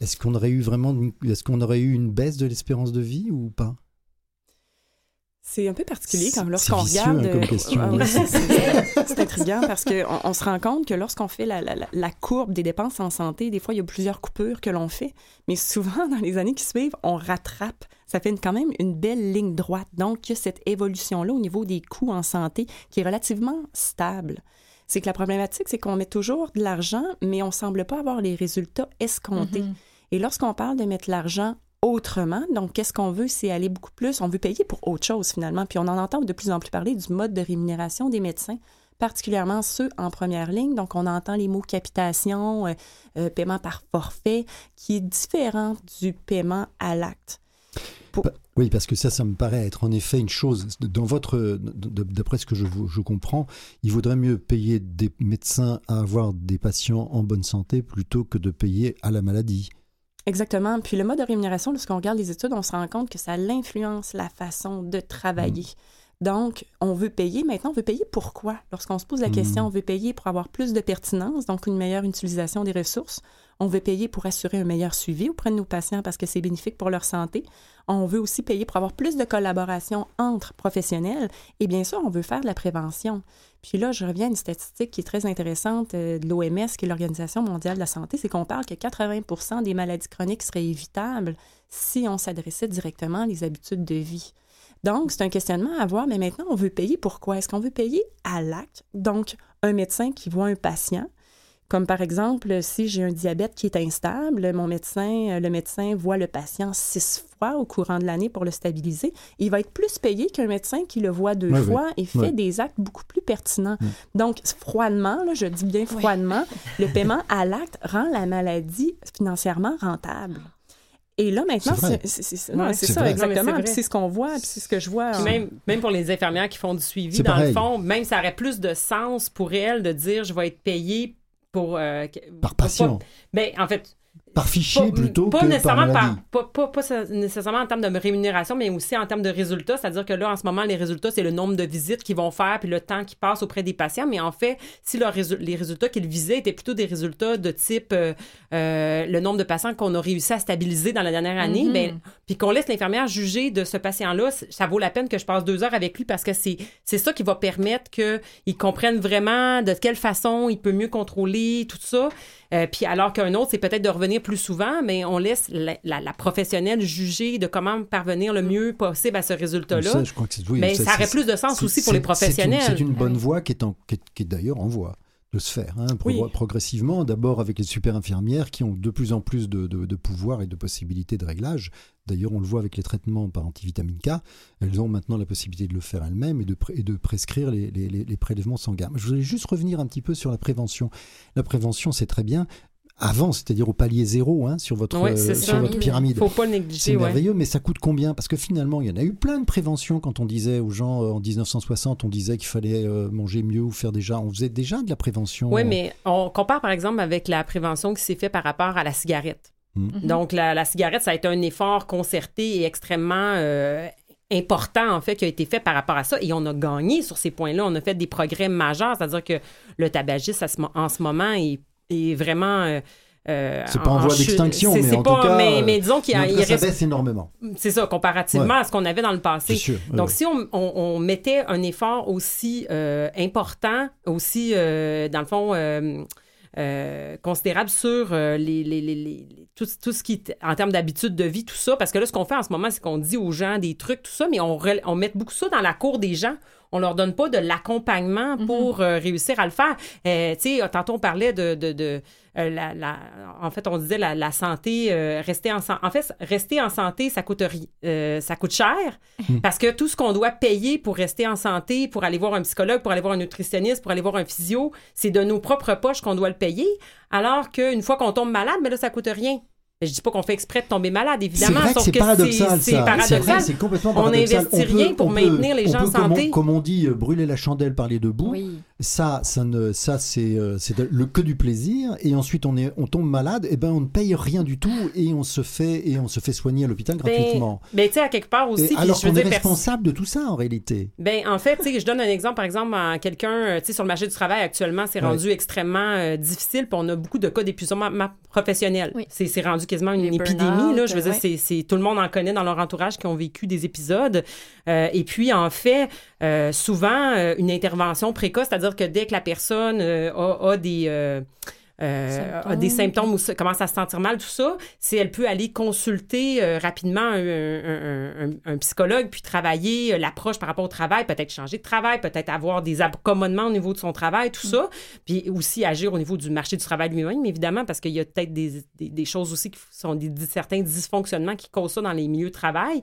Est-ce qu'on aurait eu vraiment, est-ce qu'on aurait eu une baisse de l'espérance de vie ou pas? C'est un peu particulier quand lorsqu'on regarde. hein, comme euh, question. ah oui, c'est- intriguant parce qu'on on se rend compte que lorsqu'on fait la, la- la- courbe des dépenses en santé, des fois, il y a plusieurs coupures que l'on fait, mais souvent, dans les années qui suivent, on rattrape. Ça fait une- quand même une belle ligne droite. Donc, il y a cette évolution-là au niveau des coûts en santé qui est relativement stable. C'est que la problématique, c'est qu'on met toujours de l'argent, mais on semble pas avoir les résultats escomptés. Mhm. Et lorsqu'on parle de mettre l'argent autrement, donc qu'est-ce qu'on veut, c'est aller beaucoup plus, on veut payer pour autre chose finalement, puis on en entend de plus en plus parler du mode de rémunération des médecins, particulièrement ceux en première ligne, donc on entend les mots capitation, euh, euh, paiement par forfait, qui est différent du paiement à l'acte. Oui, parce que ça, ça me paraît être en effet une chose. Dans votre, d'après ce que je, je comprends, il vaudrait mieux payer des médecins à avoir des patients en bonne santé plutôt que de payer à la maladie. Exactement. Puis le mode de rémunération, lorsqu'on regarde les études, on se rend compte que ça l'influence la façon de travailler. Donc, on veut payer. Maintenant, on veut payer pourquoi? Lorsqu'on se pose la Mm. question, on veut payer pour avoir plus de pertinence, donc une meilleure utilisation des ressources. On veut payer pour assurer un meilleur suivi auprès de nos patients parce que c'est bénéfique pour leur santé. On veut aussi payer pour avoir plus de collaboration entre professionnels. Et bien sûr, on veut faire de la prévention. Puis là, je reviens à une statistique qui est très intéressante euh, de l'OMS, qui est l'Organisation mondiale de la santé, c'est qu'on parle que 80% des maladies chroniques seraient évitables si on s'adressait directement les habitudes de vie. Donc, c'est un questionnement à avoir, mais maintenant, on veut payer pourquoi? Est-ce qu'on veut payer à l'acte? Donc, un médecin qui voit un patient, comme par exemple, si j'ai un diabète qui est instable, mon médecin, euh, le médecin voit le patient six fois au courant de l'année pour le stabiliser. Il va être plus payé qu'un médecin qui le voit deux fois et fait des actes beaucoup plus pertinents. Donc, froidement, là, je dis bien froidement, le paiement à l'acte rend la maladie financièrement rentable. Et là, maintenant, C'est ça, vrai. exactement. C'est ce qu'on voit, puis c'est ce que je vois. Même, même pour les infirmières qui font du suivi, dans pareil. le fond, même ça aurait plus de sens pour elles de dire je vais être payée pour. euh, Par pas- patient. Ben, en fait, Par fichier pas, plutôt pas que par nécessairement maladie. pas, pas- nécessairement en termes de rémunération, mais aussi en termes de résultats. C'est-à-dire que là, en ce moment, les résultats, c'est le nombre de visites qu'ils vont faire puis le temps qu'ils passent auprès des patients. Mais en fait, si les résultats qu'ils visaient étaient plutôt des résultats de type euh, euh, le nombre de patients qu'on a réussi à stabiliser dans la dernière année, Mhm. ben, puis qu'on laisse l'infirmière juger de ce patient-là, ça vaut la peine que je passe deux heures avec lui parce que c'est c'est ça qui va permettre qu'il comprenne vraiment de quelle façon il peut mieux contrôler tout ça. Euh, puis alors qu'un autre, c'est peut-être de revenir plus souvent, mais on laisse la, la- la professionnelle juger de comment parvenir le mieux possible à ce résultat-là. Ça, je crois que oui, mais ça aurait c'est- plus de sens aussi pour les c'est- c'est une- professionnels. C'est une, bonne voie qui est, en- qui est- qui est d'ailleurs en voie. De se faire, hein, pro- Oui. progressivement, d'abord avec les super infirmières qui ont de plus en plus de, de, de pouvoir et de possibilités de réglage. D'ailleurs, on le voit avec les traitements par antivitamine K, elles ont maintenant la possibilité de le faire elles-mêmes et de, et de prescrire les, les- les- les prélèvements sanguins. Je voulais juste revenir un petit peu sur la prévention. La prévention, c'est très bien. Avant, c'est-à-dire au palier zéro, hein, sur votre, Ouais, c'est euh, sur votre pyramide. Faut pas le C'est négliger, ouais. merveilleux, mais ça coûte combien? Parce que finalement, il y en a eu plein de préventions quand on disait aux gens euh, en 1960, on disait qu'il fallait euh, manger mieux ou faire déjà. On faisait déjà de la prévention. Oui, mais on compare par exemple avec la prévention qui s'est faite par rapport à la cigarette. Mhm. Donc, la, la cigarette, ça a été un effort concerté et extrêmement euh, important, en fait, qui a été fait par rapport à ça. Et on a gagné sur ces points-là. On a fait des progrès majeurs, c'est-à-dire que le tabagisme, en ce moment, est, est vraiment. euh, euh, C'est pas en voie d'extinction, mais en pas- tout cas, Mais, mais disons qu'il ça reste- baisse énormément. C'est ça, comparativement Ouais. à ce qu'on avait dans le passé. Sûr. ouais, Donc, ouais. si on, on- on mettait un effort aussi euh, important, aussi, euh, dans le fond, euh, considérable sur euh, les, les- les- les- tout, tout ce qui est en termes d'habitude de vie, tout ça, parce que là, ce qu'on fait en ce moment, c'est qu'on dit aux gens des trucs, tout ça, mais on, on met beaucoup ça dans la cour des gens. On leur donne pas de l'accompagnement pour euh, réussir à le faire. Euh, tu sais, tantôt on parlait de, de, de, euh, la, la- en fait, on disait la, la santé, euh, rester en santé. En fait, rester en santé, ça coûte euh, ça coûte cher parce que tout ce qu'on doit payer pour rester en santé, pour aller voir un psychologue, pour aller voir un nutritionniste, pour aller voir un physio, c'est de nos propres poches qu'on doit le payer. Alors qu'une fois qu'on tombe malade, mais là, ça coûte rien. Mais Je dis pas qu'on fait exprès de tomber malade, C'est évidemment, vrai que c'est que paradoxal, c'est ça. paradoxal. C'est complètement On paradoxal. n'investit rien pour on maintenir les on gens en peut, comme on- santé. Comme on dit, euh, brûler la chandelle par les deux bouts. Oui. Ça, ça, ne, ça c'est euh, c'est le que du plaisir. Et ensuite, on, est, on tombe malade, et ben on ne paye rien du tout et on se fait, et on se fait soigner à l'hôpital Ben, gratuitement. ben, tu sais, à quelque part aussi, Et alors qu'on est responsable de tout ça en réalité. Ben, en fait, tu sais, je donne un exemple, par exemple, à quelqu'un, euh, tu sais, sur le marché du travail actuellement, c'est Ouais. rendu extrêmement euh, difficile, puis on a beaucoup de cas d'épuisement professionnel. Oui. C'est c'est rendu quasiment une Les épidémie, là. Je veux dire, ouais. c'est- c'est tout le monde en connaît dans leur entourage qui ont vécu des épisodes. Euh, et puis, en fait, euh, souvent, une intervention précoce, c'est-à-dire que dès que la personne euh, a, a des... euh, euh, a des symptômes ou commence à se sentir mal, tout ça, si elle peut aller consulter euh, rapidement un, un- un- un psychologue, puis travailler euh, l'approche par rapport au travail, peut-être changer de travail, peut-être avoir des accommodements au niveau de son travail, tout ça, puis aussi agir au niveau du marché du travail lui-même, évidemment, parce qu'il y a peut-être des, des- des choses aussi qui sont des- certains dysfonctionnements qui causent ça dans les milieux de travail.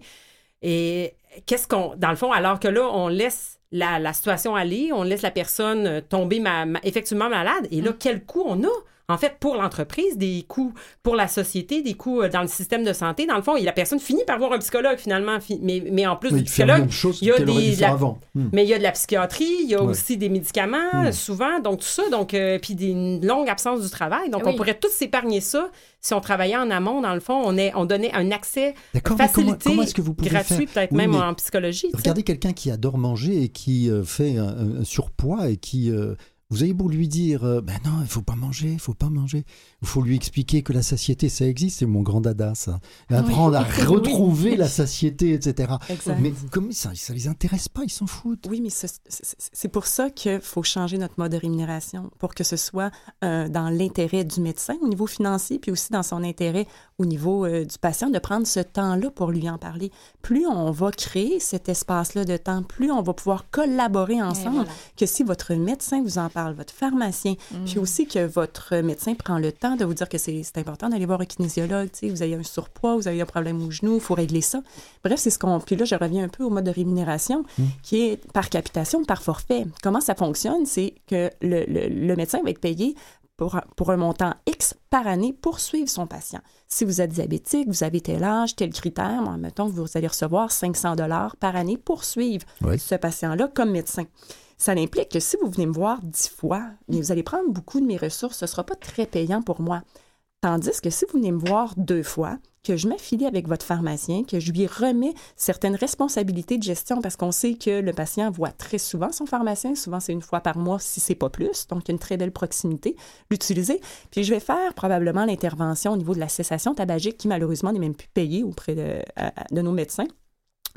Et qu'est-ce qu'on, dans le fond, alors que là, on laisse la, la situation aller, on laisse la personne euh, tomber ma- ma- effectivement malade, et là, quel coût on a? En fait, pour l'entreprise, des coûts pour la société, des coûts euh, dans le système de santé, dans le fond, et la personne finit par voir un psychologue finalement, fi- mais, mais en plus Oui, du psychologue, il y a des- la- avant. Hmm. mais il y a de la psychiatrie, il y a Ouais. aussi des médicaments, Mm. souvent, donc tout ça, donc, euh, puis des, une longue absence du travail. Donc, Oui. on pourrait tous s'épargner ça si on travaillait en amont, dans le fond, on, est, on donnait un accès comment, facilité, comment que gratuit, peut-être Oui, même en psychologie. Regardez quelqu'un qui adore manger et qui euh, fait un, un- un surpoids et qui. euh, vous avez beau lui dire, euh, ben non, il faut pas manger, il faut pas manger. Il faut lui expliquer que la satiété, ça existe. C'est mon grand dada, ça. Et apprendre à retrouver la satiété, etc. Exact. Mais comme ça, ça les intéresse pas, ils s'en foutent. Oui, mais ce- c'est pour ça qu'il faut changer notre mode de rémunération, pour que ce soit euh, dans l'intérêt du médecin au niveau financier, puis aussi dans son intérêt au niveau euh, du patient, de prendre ce temps-là pour lui en parler. Plus on va créer cet espace-là de temps, plus on va pouvoir collaborer ensemble, voilà. que si votre médecin vous en parle, votre pharmacien, puis aussi que votre médecin prend le temps de vous dire que c'est important d'aller voir un kinésiologue, vous avez un surpoids, vous avez un problème au genou, il faut régler ça. Bref, c'est ce qu'on... Puis là, je reviens un peu au mode de rémunération, qui est par capitation, par forfait. Comment ça fonctionne? C'est que le, le- le médecin va être payé pour, un- pour un montant X par année pour suivre son patient. Si vous êtes diabétique, vous avez tel âge, tel critère, bon, mettons que vous allez recevoir 500 dollars par année pour suivre Oui. ce patient-là comme médecin. Ça implique que si vous venez me voir dix fois, mais vous allez prendre beaucoup de mes ressources, ce ne sera pas très payant pour moi. Tandis que si vous venez me voir deux fois, que je m'affilie avec votre pharmacien, que je lui remets certaines responsabilités de gestion, parce qu'on sait que le patient voit très souvent son pharmacien, souvent c'est une fois par mois si c'est pas plus, donc une très belle proximité, l'utiliser. Puis je vais faire probablement l'intervention au niveau de la cessation tabagique qui malheureusement n'est même plus payée auprès de, de nos médecins.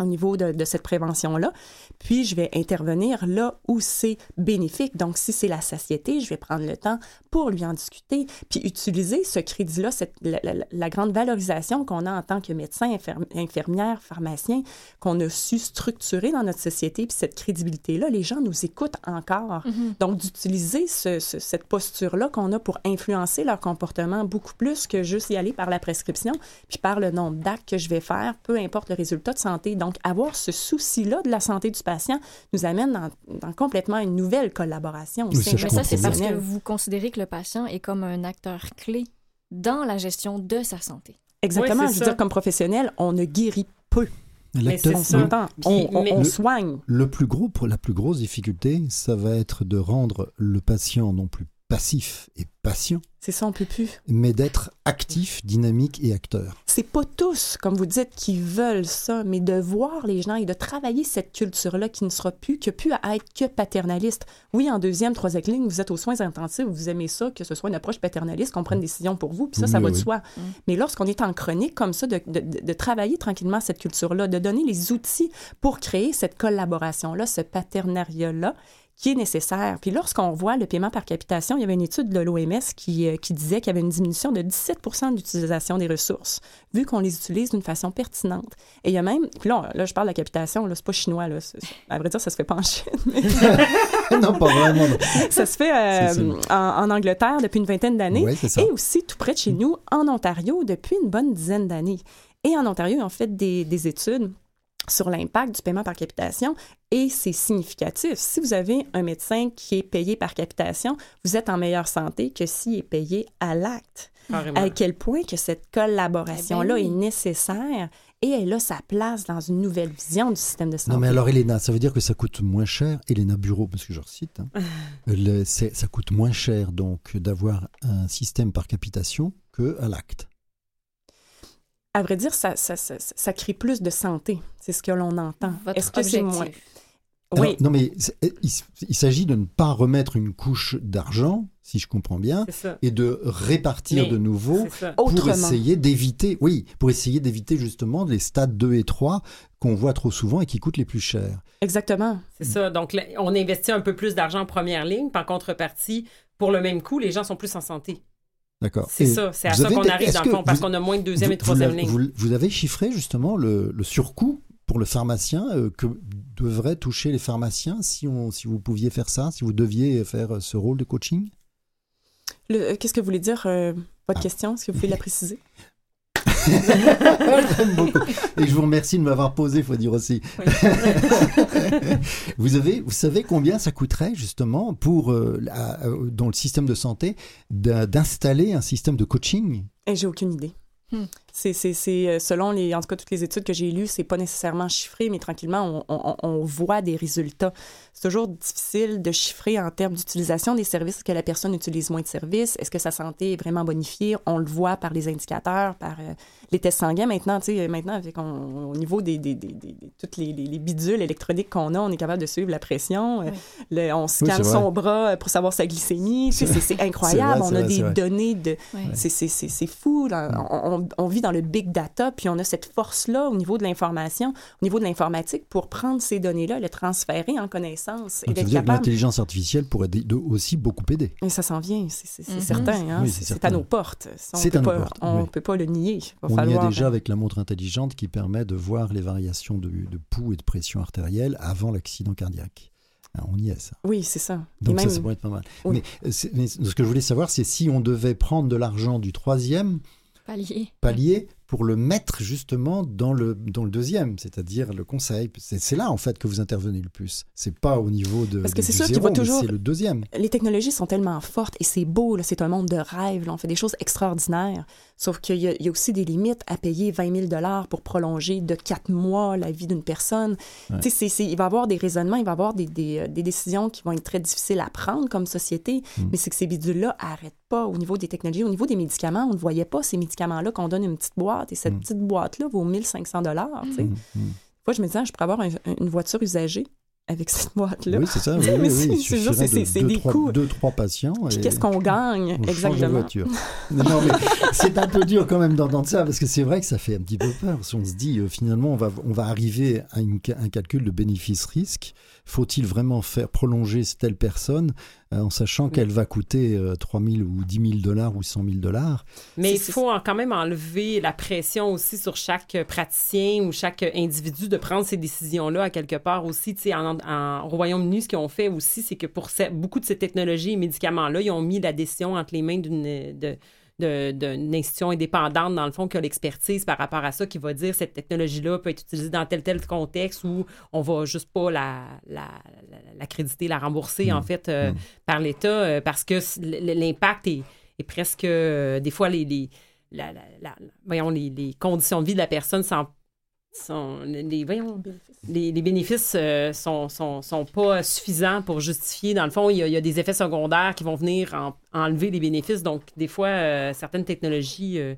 Au niveau de, de cette prévention-là. Puis, je vais intervenir là où c'est bénéfique. Donc, si c'est la satiété, je vais prendre le temps pour lui en discuter, puis utiliser ce crédit-là, la, la- la grande valorisation qu'on a en tant que médecin, infirm- infirmière, pharmacien, qu'on a su structurer dans notre société, puis cette crédibilité-là, les gens nous écoutent encore. Donc, d'utiliser ce- ce- cette posture-là qu'on a pour influencer leur comportement beaucoup plus que juste y aller par la prescription, puis par le nombre d'actes que je vais faire, peu importe le résultat de santé. Donc, avoir ce souci-là de la santé du patient nous amène dans, dans complètement une nouvelle collaboration Oui, ça, Mais c'est parce que vous considérez que le patient est comme un acteur clé dans la gestion de sa santé. Exactement. Je veux ça. dire, comme professionnel, on ne guérit peu. L'acteur- c'est On ça. On, on- mais- on Le- soigne. Le plus gros, pour la plus grosse difficulté, ça va être de rendre le patient non plus passif et patient, C'est ça, on peut plus. mais d'être actif, dynamique et acteur. C'est pas tous, comme vous dites, qui veulent ça, mais de voir les gens et de travailler cette culture-là qui ne sera plus, que plus à être que paternaliste. Oui, en deuxième, troisième ligne, vous êtes aux soins intensifs, vous aimez ça, que ce soit une approche paternaliste, qu'on prenne des décisions pour vous, puis ça, ça Oui, va de soi. Mais lorsqu'on est en chronique comme ça, de, de- de- de travailler tranquillement cette culture-là, de donner les outils pour créer cette collaboration-là, ce partenariat-là, qui est nécessaire. Puis lorsqu'on voit le paiement par capitation, il y avait une étude de l'OMS qui, euh, qui disait qu'il y avait une diminution de 17 d'utilisation des ressources, vu qu'on les utilise d'une façon pertinente. Et il y a même, puis là, là je parle de la capitation, là, c'est pas chinois, là, à vrai dire, ça se fait pas en Chine, mais non, pas vraiment. non. ça se fait euh, en, en Angleterre depuis une vingtaine d'années. Ça. Et aussi tout près de chez nous, en Ontario, depuis une bonne dizaine d'années. Et en Ontario, ils ont fait des, des études sur l'impact du paiement par capitation et c'est significatif. Si vous avez un médecin qui est payé par capitation, vous êtes en meilleure santé que s'il est payé à l'acte. À quel point que cette collaboration-là Eh ben oui. est nécessaire et elle a sa place dans une nouvelle vision du système de santé. Non, mais alors, Elena, ça veut dire que ça coûte moins cher, Elena Bureau, parce que je recite, hein, le- ça coûte moins cher donc d'avoir un système par capitation que à l'acte. À vrai dire, ça, ça, ça, ça crée plus de santé. C'est ce que l'on entend. Est-ce que c'est moins... Alors, Oui, non, mais c'est- il, s'agit de ne pas remettre une couche d'argent, si je comprends bien, et de répartir Mais de nouveau pour autrement. essayer d'éviter, oui, pour essayer d'éviter justement les stades 2 et 3 qu'on voit trop souvent et qui coûtent les plus chers. Exactement. C'est ça. Donc, on investit un peu plus d'argent en première ligne. Par contrepartie, pour le même coût, les gens sont plus en santé. D'accord. C'est ça. C'est à ça qu'on arrive, dans le fond, parce qu'on a moins de deuxième vous- et troisième vous, ligne. vous- vous avez chiffré justement le, le surcoût pour le pharmacien euh, que devraient toucher les pharmaciens si, on, si vous pouviez faire ça, si vous deviez faire euh, ce rôle de coaching? Euh, Qu'est-ce que vous voulez dire, euh, votre Ah. question? Est-ce que vous pouvez la préciser? J'aime beaucoup. Et je vous remercie de m'avoir posé, faut dire aussi. vous, avez, vous savez combien ça coûterait justement pour, euh, la- euh, dans le système de santé, d'in- d'installer un système de coaching? Eh, J'ai aucune idée. Hmm. C'est, c'est, c'est, euh, selon les, en tout cas, toutes les études que j'ai lues, c'est pas nécessairement chiffré, mais tranquillement, on, on- on voit des résultats. C'est toujours difficile de chiffrer en termes d'utilisation des services. Est-ce que la personne utilise moins de services? Est-ce que sa santé est vraiment bonifiée? On le voit par les indicateurs, par euh, les tests sanguins. Maintenant, tu sais, maintenant, avec on- au niveau des, des, des, des- des- toutes les, les- les bidules électroniques qu'on a, on est capable de suivre la pression. Euh, le- on scanne son bras pour savoir sa glycémie. C'est C'est, c'est incroyable. C'est vrai, on a vrai, des données de, Ouais. c'est, c'est, c'est, c'est fou. là. On, on- on vit dans le big data, puis on a cette force-là au niveau de l'information, au niveau de l'informatique, pour prendre ces données-là, les transférer en connaissances et Donc, dire que capable. l'intelligence artificielle pourrait aussi beaucoup aider. Et ça s'en vient, c'est, Mhm. certain. hein. Oui, c'est, à nos portes. C'est peut à nos portes, On oui. peut pas le nier. Va On y est déjà avec la montre intelligente qui permet de voir les variations de, de pouls et de pression artérielle avant l'accident cardiaque. Ah, on y est, ça. Oui, c'est ça. Donc même- ça, ça pourrait être pas mal. Oui. Mais, euh, mais ce que je voulais savoir, c'est si on devait prendre de l'argent du troisième Palier. palier pour le mettre justement dans le, dans le deuxième, c'est-à-dire le conseil. C'est c'est là, en fait, que vous intervenez le plus. C'est pas au niveau de, Parce que de- c'est sûr qu'il mais toujours- c'est le deuxième. les technologies sont tellement fortes et c'est beau, là, c'est un monde de rêve, là, on fait des choses extraordinaires. Sauf qu'il y, a- il y a aussi des limites à payer 20 000 pour prolonger de quatre mois la vie d'une personne. Ouais. Il va y avoir des raisonnements, il va y avoir des, des, euh, des décisions qui vont être très difficiles à prendre comme société, Mm. mais c'est que ces bidules-là n'arrêtent pas au niveau des technologies. Au niveau des médicaments, on ne voyait pas ces médicaments-là qu'on donne une petite boîte et cette Mm. petite boîte-là vaut 1500 dollars. tu sais. Mm, mm. Moi, je me disais, ah, je pourrais avoir un- une voiture usagée avec cette boîte-là. Oui, c'est ça. Oui, Mais oui, c'est- juste, de c'est des trois, coûts. deux, trois patients. Et qu'est-ce qu'on gagne? on exactement? voiture. non, mais c'est un peu dur quand même d'entendre ça parce que c'est vrai que ça fait un petit peu peur. Si on se dit euh, finalement on va, on va arriver à une un calcul de bénéfice-risque, faut-il vraiment faire prolonger telle personne euh, en sachant qu'elle va coûter euh, 3 000 ou 10 000 dollars ou 100 000 dollars? Mais il faut quand même enlever la pression aussi sur chaque praticien ou chaque individu de prendre ces décisions-là à quelque part aussi. Tu sais, en, en- au Royaume-Uni, ce qu'ils ont fait aussi, c'est que pour beaucoup de ces technologies et médicaments-là, ils ont mis la décision entre les mains d'une d'une institution indépendante, dans le fond, qui a l'expertise par rapport à ça, qui va dire cette technologie-là peut être utilisée dans tel tel contexte où on va juste pas la, la, la- l'accréditer, la rembourser, en fait, euh, Mm. par l'État, euh, parce que l'impact est, est presque, euh, des fois, les, les, la- la- la- voyons, les, les conditions de vie de la personne sont, sont les, voyons, les, les bénéfices euh, sont, sont, sont pas suffisants pour justifier. Dans le fond, il y a, il y a des effets secondaires qui vont venir en- enlever les bénéfices. Donc, des fois, euh, certaines technologies ne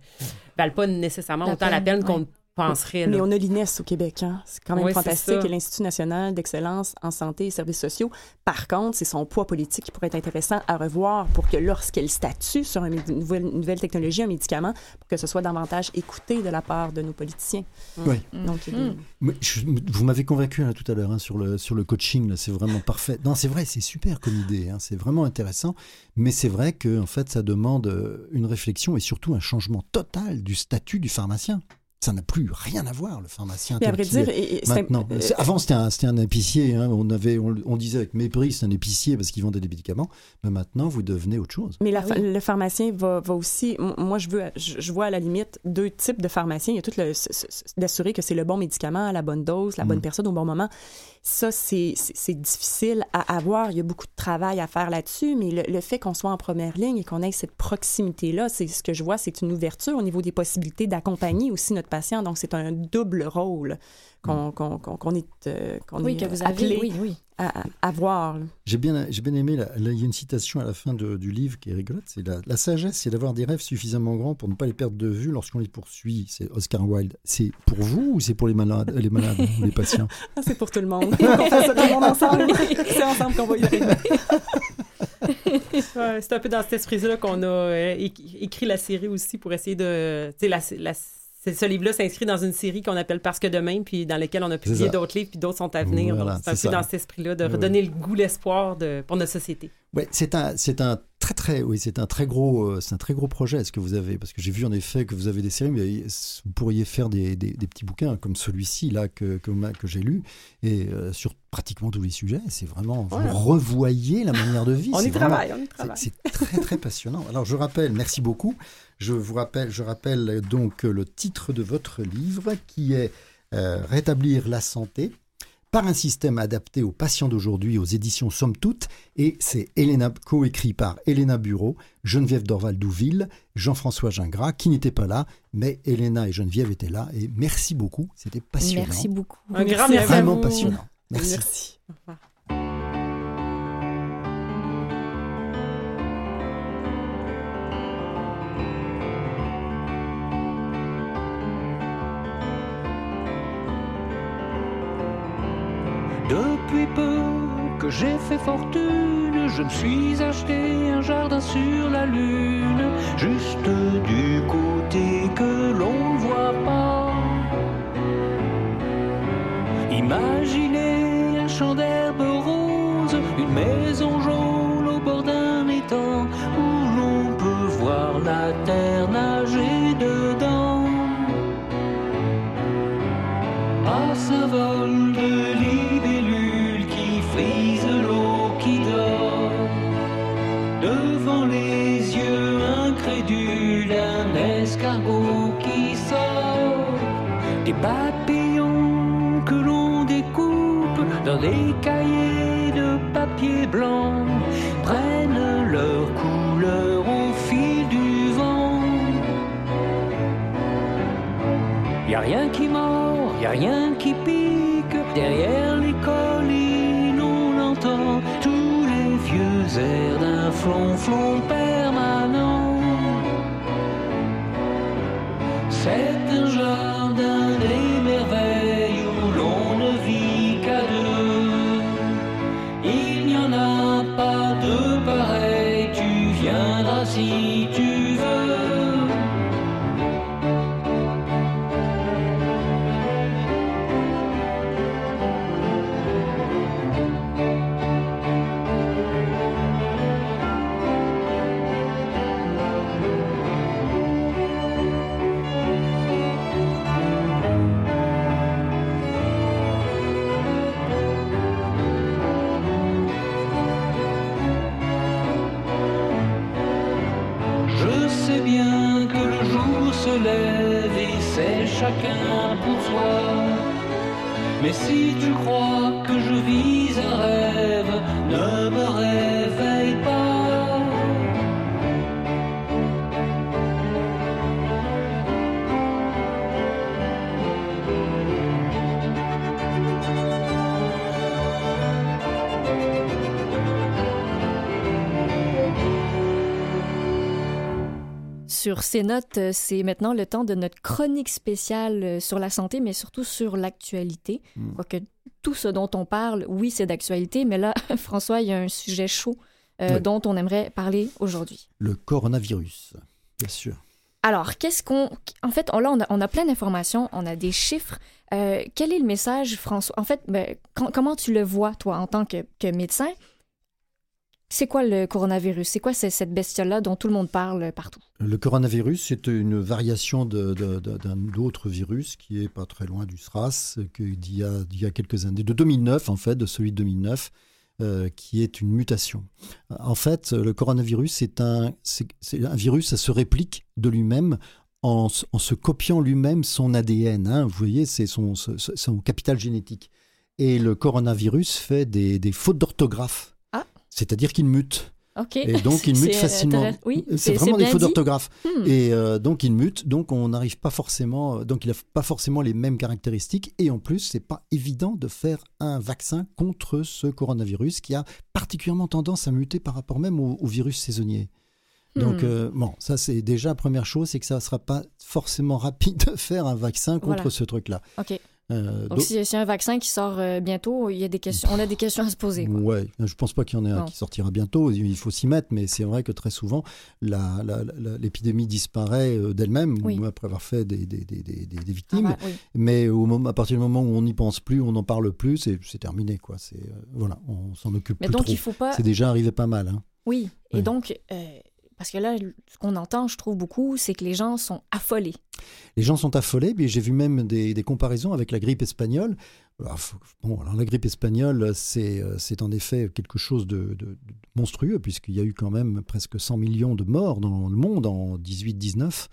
valent pas nécessairement La autant la peine, peine qu'on ouais. Penserait. Mais là. on a l'INES au Québec, hein? c'est quand même Oui, fantastique, et l'Institut national d'excellence en santé et services sociaux. Par contre, c'est son poids politique qui pourrait être intéressant à revoir pour que lorsqu'elle statue sur une nouvelle, une nouvelle technologie, un médicament, pour que ce soit davantage écouté de la part de nos politiciens. Oui. Donc, a des- Mm. Mais je- vous m'avez convaincu là, tout à l'heure hein, sur, le, sur le coaching, là, c'est vraiment parfait. Non, c'est vrai, c'est super comme idée, hein, c'est vraiment intéressant, mais c'est vrai que en fait, ça demande euh, une réflexion et surtout un changement total du statut du pharmacien. Ça n'a plus rien à voir, le pharmacien. Mais à vrai dire, et- Maintenant, euh, avant c'était un, c'était un épicier. hein, on avait, on, on disait avec mépris, c'est un épicier parce qu'il vendait des médicaments. Mais maintenant, vous devenez autre chose. Mais la Ah pha- oui. le pharmacien va, va aussi. Moi, je veux, je, je vois à la limite deux types de pharmaciens. Il y a tout le d'assurer que c'est le bon médicament à la bonne dose, la bonne Mm. personne au bon moment. Ça, c'est difficile à avoir. Il y a beaucoup de travail à faire là-dessus, mais le, le fait qu'on soit en première ligne et qu'on ait cette proximité-là, c'est ce que je vois, c'est une ouverture au niveau des possibilités d'accompagner aussi notre patient. Donc, c'est un double rôle qu'on qu'on- qu'on- qu'on est, euh, Oui, est que vous appelé avez. Oui, oui. À, voir. J'ai bien, j'ai bien aimé, là, il y a une citation à la fin de- du livre qui est rigolote, c'est la, la sagesse, c'est d'avoir des rêves suffisamment grands pour ne pas les perdre de vue lorsqu'on les poursuit. C'est Oscar Wilde. C'est pour vous ou c'est pour les malades, les malades ou les patients? Ah, c'est pour tout le monde. on fait ça tout le monde ensemble. c'est ensemble qu'on va y arriver. Ouais, c'est un peu dans cet esprit-là qu'on a euh, éc- écrit la série aussi pour essayer de. Tu sais, la, la- ce livre-là s'inscrit dans une série qu'on appelle Parce que demain, puis dans laquelle on a publié d'autres livres, puis d'autres sont à venir. Voilà, Donc, c'est un peu ça. dans cet esprit-là de Oui, redonner le goût, l'espoir de, pour notre société. Ouais, c'est un, c'est un très très, oui, c'est un très gros, euh, c'est un très gros projet ce que vous avez, parce que j'ai vu en effet que vous avez des séries, mais vous pourriez faire des, des- des petits bouquins comme celui-ci là que que, j'ai lu et euh, sur pratiquement tous les sujets. C'est vraiment, vous revoyez la manière de vie. On c'est y vraiment- travaille, on y travaille. C'est très très passionnant. Alors je rappelle, merci beaucoup. Je vous rappelle, je rappelle donc le titre de votre livre qui est euh, Rétablir la santé par un système adapté aux patients d'aujourd'hui aux éditions Somme Toute. Et c'est Elena, coécrit par Elena Bureau, Geneviève Dorval-Douville, Jean-François Gingras, qui n'étaient pas là, mais Elena et Geneviève étaient là. Et merci beaucoup, c'était passionnant. Merci beaucoup. Un grand Merci Vraiment passionnant. Merci. Merci. Depuis peu que j'ai fait fortune, je me suis acheté un jardin sur la lune, juste du côté que l'on ne voit pas. Imaginez un champ d'herbe rose, une maison jaune au bord d'un étang, où l'on peut voir la terre Papillons que l'on découpe dans des cahiers de papier blanc prennent leur couleur au fil du vent. Y a rien qui mord, y a rien qui pique. Derrière les collines, on entend tous les vieux airs d'un flonflon Sur ces notes, euh, c'est maintenant le temps de notre chronique spéciale euh, sur la santé, mais surtout sur l'actualité. Mm. Quoique tout ce dont on parle, oui, c'est d'actualité, mais là, François, il y a un sujet chaud euh, Ouais. dont on aimerait parler aujourd'hui. Le coronavirus, bien sûr. Alors, qu'est-ce qu'on... En fait, on, là, on a, on a plein d'informations, on a des chiffres. Euh, quel est le message, François? En fait, ben, quand- comment tu le vois, toi, en tant que, que médecin? C'est quoi le coronavirus? C'est quoi ce- cette bestiole-là dont tout le monde parle partout? Le coronavirus, c'est une variation d'un autre virus qui est pas très loin du SRAS, d'il y, a, y a quelques années, de 2009 en fait, de celui de 2009, euh, qui est une mutation. En fait, le coronavirus, c'est un, virus, ça se réplique de lui-même en, se copiant lui-même son ADN. hein. Vous voyez, c'est son, capital génétique. Et le coronavirus fait des fautes d'orthographe. C'est-à-dire qu'il mute. OK. Et donc, il mute C'est facilement. Oui, c'est vraiment des dit. d'orthographe. Hmm. Et euh, donc il mute, donc on n'arrive pas forcément, donc il n'a pas forcément les mêmes caractéristiques. Et en plus, c'est pas évident de faire un vaccin contre ce coronavirus qui a particulièrement tendance à muter par rapport même au, au virus saisonnier. Donc Hmm. euh, bon, ça c'est déjà la première chose, c'est que ça ne sera pas forcément rapide de faire un vaccin contre Voilà. ce truc-là. OK. Euh, Donc, y a un vaccin qui sort euh, bientôt, il y a des questions, on a des questions à se poser. Ouais, je pense pas qu'il y en ait un qui sortira bientôt. Il faut s'y mettre, mais c'est vrai que très souvent, l'épidémie disparaît euh, d'elle-même Oui. après avoir fait des, des- des- des- des- des Ah victimes. bah, oui. Mais au moment, à partir du moment où on n'y pense plus, on n'en parle plus, c'est terminé. Quoi. Euh, voilà, on s'en occupe Mais plus donc, trop. il faut pas. C'est déjà arrivé pas mal. hein. Oui. Et Oui. donc, euh, parce que là, ce qu'on entend, je trouve beaucoup, c'est que les gens sont affolés. Les gens sont affolés, mais j'ai vu même des, comparaisons avec la grippe espagnole. Bon, alors la grippe espagnole, c'est euh, en effet quelque chose de monstrueux, puisqu'il y a eu quand même presque 100 millions de morts dans le monde en 18-19.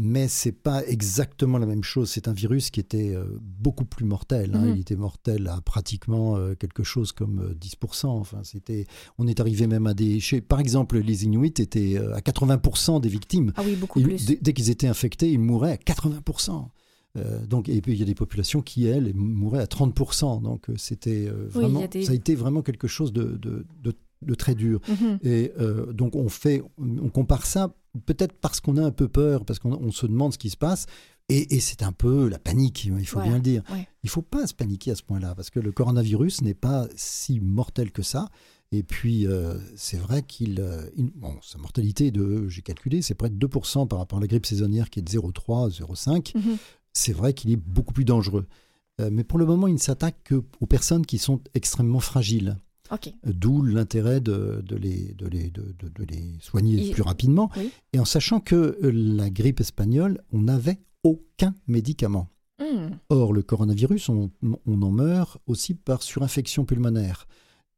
Mais c'est pas exactement la même chose. C'est un virus qui était euh, beaucoup plus mortel. hein. Mhm. Il était mortel à pratiquement euh, quelque chose comme euh, 10%. Enfin, c'était, on est arrivé même à des. chez- par exemple, les Inuits étaient euh, à 80% des victimes. Ah oui, beaucoup Ils- plus. dès, dès qu'ils étaient infectés, ils mouraient à 80%. Euh, donc, et puis il y a des populations qui, elles, mouraient à 30%. Donc euh, c'était euh, Oui, vraiment, des- ça a été vraiment quelque chose de, de- de- de très dur. Mhm. Et euh, donc on fait, on compare ça peut-être parce qu'on a un peu peur, parce qu'on on se demande ce qui se passe. Et, et c'est un peu la panique, il faut Voilà, bien le dire. ouais. Il faut pas se paniquer à ce point-là, parce que le coronavirus n'est pas si mortel que ça. Et puis, euh, c'est vrai qu'il. euh, bon, sa mortalité de, j'ai calculé, c'est près de 2% par rapport à la grippe saisonnière qui est de 0,3, 0,5. Mhm. C'est vrai qu'il est beaucoup plus dangereux. Euh, mais pour le moment, il ne s'attaque qu'aux personnes qui sont extrêmement fragiles. D'où l'intérêt de, de les, de, les, de, de- de les soigner plus rapidement. Oui. Et en sachant que euh, la grippe espagnole, on n'avait aucun médicament. Hmm. Or, le coronavirus, on, on en meurt aussi par surinfection pulmonaire.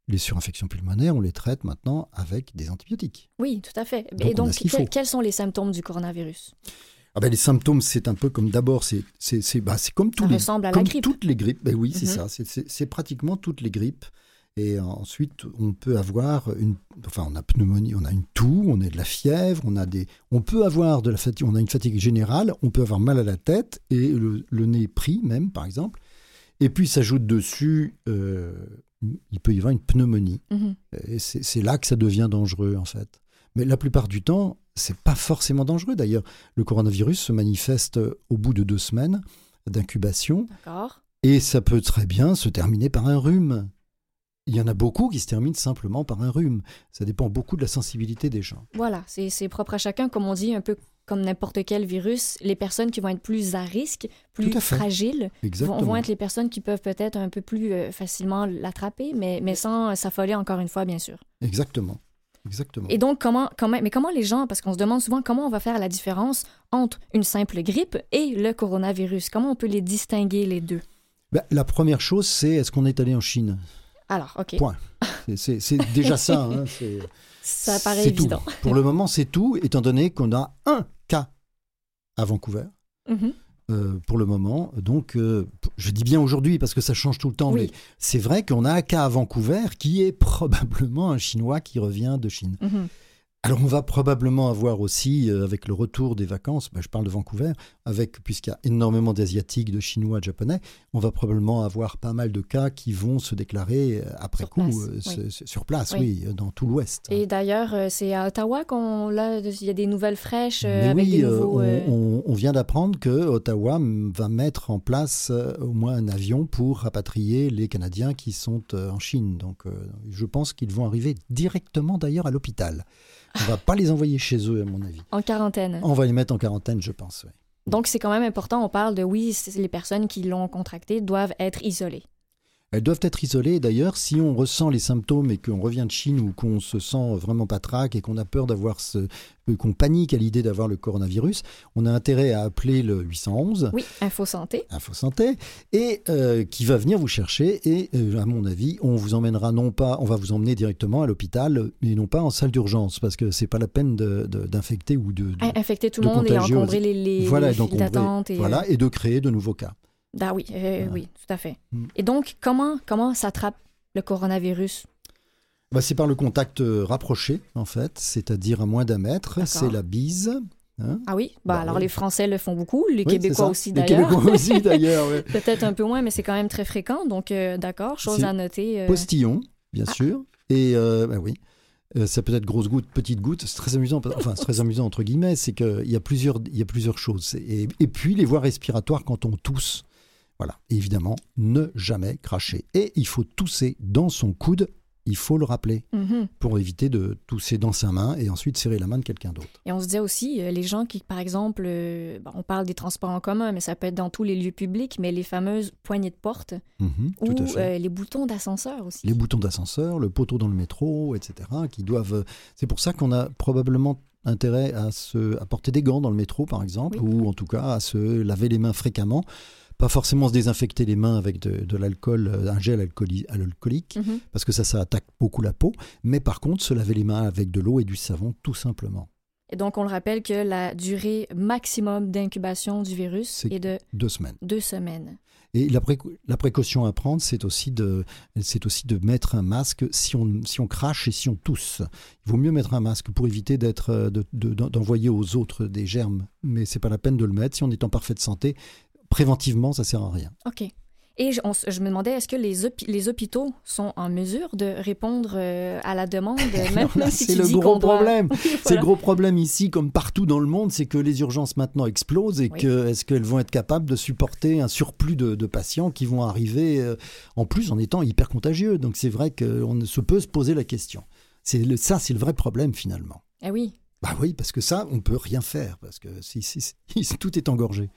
Les surinfections pulmonaires, on les traite maintenant avec des antibiotiques. Oui, tout à fait. Donc, Et donc, quels- sont les symptômes du coronavirus? Ah ben, les symptômes, c'est un peu comme d'abord, c'est bah, comme, tous Ça les, ressemble à la comme grippe. toutes les grippes. Ben oui, c'est Mhm. ça. C'est pratiquement toutes les grippes. Et ensuite, on peut avoir une, enfin, on a pneumonie, on a une toux, on a de la fièvre, on a des, on peut avoir de la fatigue, on a une fatigue générale, on peut avoir mal à la tête et le, le nez pris même, par exemple. Et puis s'ajoute dessus, euh, il peut y avoir une pneumonie. Mhm. Et c'est là que ça devient dangereux, en fait. Mais la plupart du temps, c'est pas forcément dangereux. D'ailleurs, le coronavirus se manifeste au bout de deux semaines d'incubation D'accord. et ça peut très bien se terminer par un rhume. Il y en a beaucoup qui se terminent simplement par un rhume. Ça dépend beaucoup de la sensibilité des gens. Voilà, c'est propre à chacun, comme on dit, un peu comme n'importe quel virus. Les personnes qui vont être plus à risque, plus à fragiles, vont, vont être les personnes qui peuvent peut-être un peu plus euh, facilement l'attraper, mais, mais sans s'affoler encore une fois, bien sûr. Exactement. Exactement. Et donc, comment, comment, mais comment les gens, parce qu'on se demande souvent comment on va faire la différence entre une simple grippe et le coronavirus, comment on peut les distinguer les deux? Ben, la première chose, c'est est-ce qu'on est allé en Chine? Alors, OK, Point. C'est- déjà ça. hein, ça paraît c'est tout. évident. Pour le moment, c'est tout, étant donné qu'on a un cas à Vancouver. Mhm. euh, pour le moment. Donc, euh, je dis bien aujourd'hui parce que ça change tout le temps, Oui. mais c'est vrai qu'on a un cas à Vancouver qui est probablement un Chinois qui revient de Chine. Mhm. Alors, on va probablement avoir aussi, euh, avec le retour des vacances, ben, je parle de Vancouver, avec puisqu'il y a énormément d'Asiatiques, de Chinois, de Japonais, on va probablement avoir pas mal de cas qui vont se déclarer euh, après Sur coup place, euh, oui. sur place, Oui. oui, dans tout l'Ouest. Et d'ailleurs, c'est à Ottawa qu'on là, il y a des nouvelles fraîches Mais avec oui, des nouveaux. on, on- vient d'apprendre que Ottawa va mettre en place au moins un avion pour rapatrier les Canadiens qui sont en Chine. Donc, je pense qu'ils vont arriver directement d'ailleurs à l'hôpital. On va pas les envoyer chez eux, à mon avis. En quarantaine. On va les mettre en quarantaine, je pense. oui. Donc, c'est quand même important. On parle de oui, les personnes qui l'ont contracté doivent être isolées. Elles doivent être isolées. D'ailleurs, si on ressent les symptômes et qu'on revient de Chine ou qu'on se sent vraiment patraque et qu'on a peur d'avoir ce, euh, qu'on panique à l'idée d'avoir le coronavirus, on a intérêt à appeler le 811. Oui, Info Santé. Info Santé, et euh, qui va venir vous chercher. Et euh, à mon avis, on vous emmènera non pas, on va vous emmener directement à l'hôpital, mais non pas en salle d'urgence, parce que c'est pas la peine de- de- d'infecter ou de, de- In- Infecter tout le de monde et encombrer les, les, voilà, les et donc files d'attente. Et, voilà, et de créer de nouveaux cas. Ah oui, euh, Voilà. oui, tout à fait. Mm. Et donc, comment, comment s'attrape le coronavirus? Bah, c'est par le contact euh, rapproché, en fait, c'est-à-dire à moins d'un mètre. C'est la bise. hein. Ah oui, bah, Bah alors oui. les Français le font beaucoup, les Oui, Québécois aussi Les d'ailleurs. Québécois aussi, d'ailleurs. ouais. Peut-être un peu moins, mais c'est quand même très fréquent. Donc, euh, d'accord, chose à noter. euh, Postillon, bien Ah. sûr. Et bah oui. Euh, ça peut être grosse goutte, petite goutte. C'est très amusant. Enfin, c'est très amusant entre guillemets. C'est qu'il y a plusieurs, il y a plusieurs choses. Et puis les voies respiratoires quand on tousse. Voilà. Et évidemment, ne jamais cracher. Et il faut tousser dans son coude. Il faut le rappeler mhm. pour éviter de tousser dans sa main et ensuite serrer la main de quelqu'un d'autre. Et on se disait aussi, euh, les gens qui, par exemple, euh, bon, on parle des transports en commun, mais ça peut être dans tous les lieux publics, mais les fameuses poignées de porte Mhm, ou euh, les boutons d'ascenseur aussi. les boutons d'ascenseur, le poteau dans le métro, etc., qui doivent. C'est pour ça qu'on a probablement intérêt à se à porter des gants dans le métro, par exemple, Oui. ou en tout cas à se laver les mains fréquemment. Pas forcément se désinfecter les mains avec de, de l'alcool, euh, un gel alcooli- alcoolique, Mhm. parce que ça, ça attaque beaucoup la peau. Mais par contre, se laver les mains avec de l'eau et du savon, tout simplement. Et donc, on le rappelle que la durée maximum d'incubation du virus est de Deux semaines. deux semaines. Et la, précau- la précaution à prendre, c'est aussi, de, aussi de mettre un masque si on, si on crache et si on tousse. Il vaut mieux mettre un masque pour éviter euh, de- de- d'envoyer aux autres des germes. Mais c'est pas la peine de le mettre. Si on est en parfaite santé, préventivement, ça sert à rien. OK. Et je, on s- je me demandais, est-ce que les, hôpi- les hôpitaux sont en mesure de répondre euh, à la demande, même, si c'est le gros doit- problème. C'est le gros problème ici, comme partout dans le monde, c'est que les urgences maintenant explosent et Oui. que est-ce qu'elles vont être capables de supporter un surplus de, de patients qui vont arriver euh, en plus en étant hyper contagieux? Donc c'est vrai qu'on se peut se poser la question. C'est ça, c'est le vrai problème finalement. Ah oui. Bah oui, parce que ça, on peut rien faire parce que si, si- si- tout est engorgé.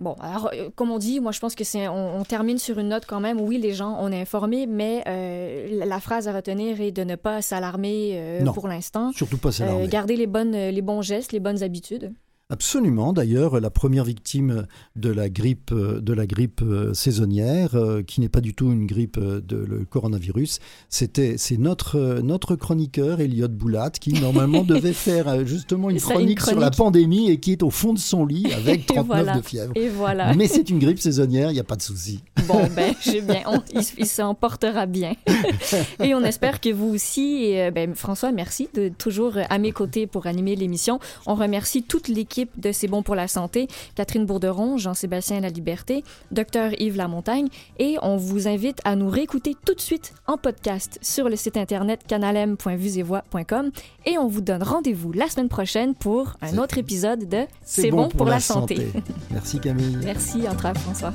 Bon, alors, euh, comme on dit, moi, je pense que c'est. On, on termine sur une note quand même. Oui, les gens, on est informés, mais euh, la- phrase à retenir est de ne pas s'alarmer euh, pour l'instant. Surtout pas s'alarmer. Euh, garder les, bonnes, les bons gestes, les bonnes habitudes. Absolument. D'ailleurs, la première victime de la grippe, de la grippe euh, saisonnière, euh, qui n'est pas du tout une grippe euh, de le coronavirus, c'était c'est notre notre chroniqueur Elliot Boulat qui normalement devait faire justement une chronique, sur la pandémie et qui est au fond de son lit avec 39 voilà. de fièvre. Et voilà. Mais c'est une grippe saisonnière, il n'y a pas de souci. Bon, ben, j'ai bien. on- il, il s'en portera bien. et on espère que vous aussi. Et, ben, François, merci de toujours à mes côtés pour animer l'émission. On remercie toute l'équipe de C'est bon pour la santé, Catherine Bourderon, Jean-Sébastien Laliberté, Dr Yves Lamontagne. Et on vous invite à nous réécouter tout de suite en podcast sur le site internet canalem.vusevoix.com. Et on vous donne rendez-vous la semaine prochaine pour un autre épisode de C'est bon, pour, la santé. Merci Camille. Merci, entrave François.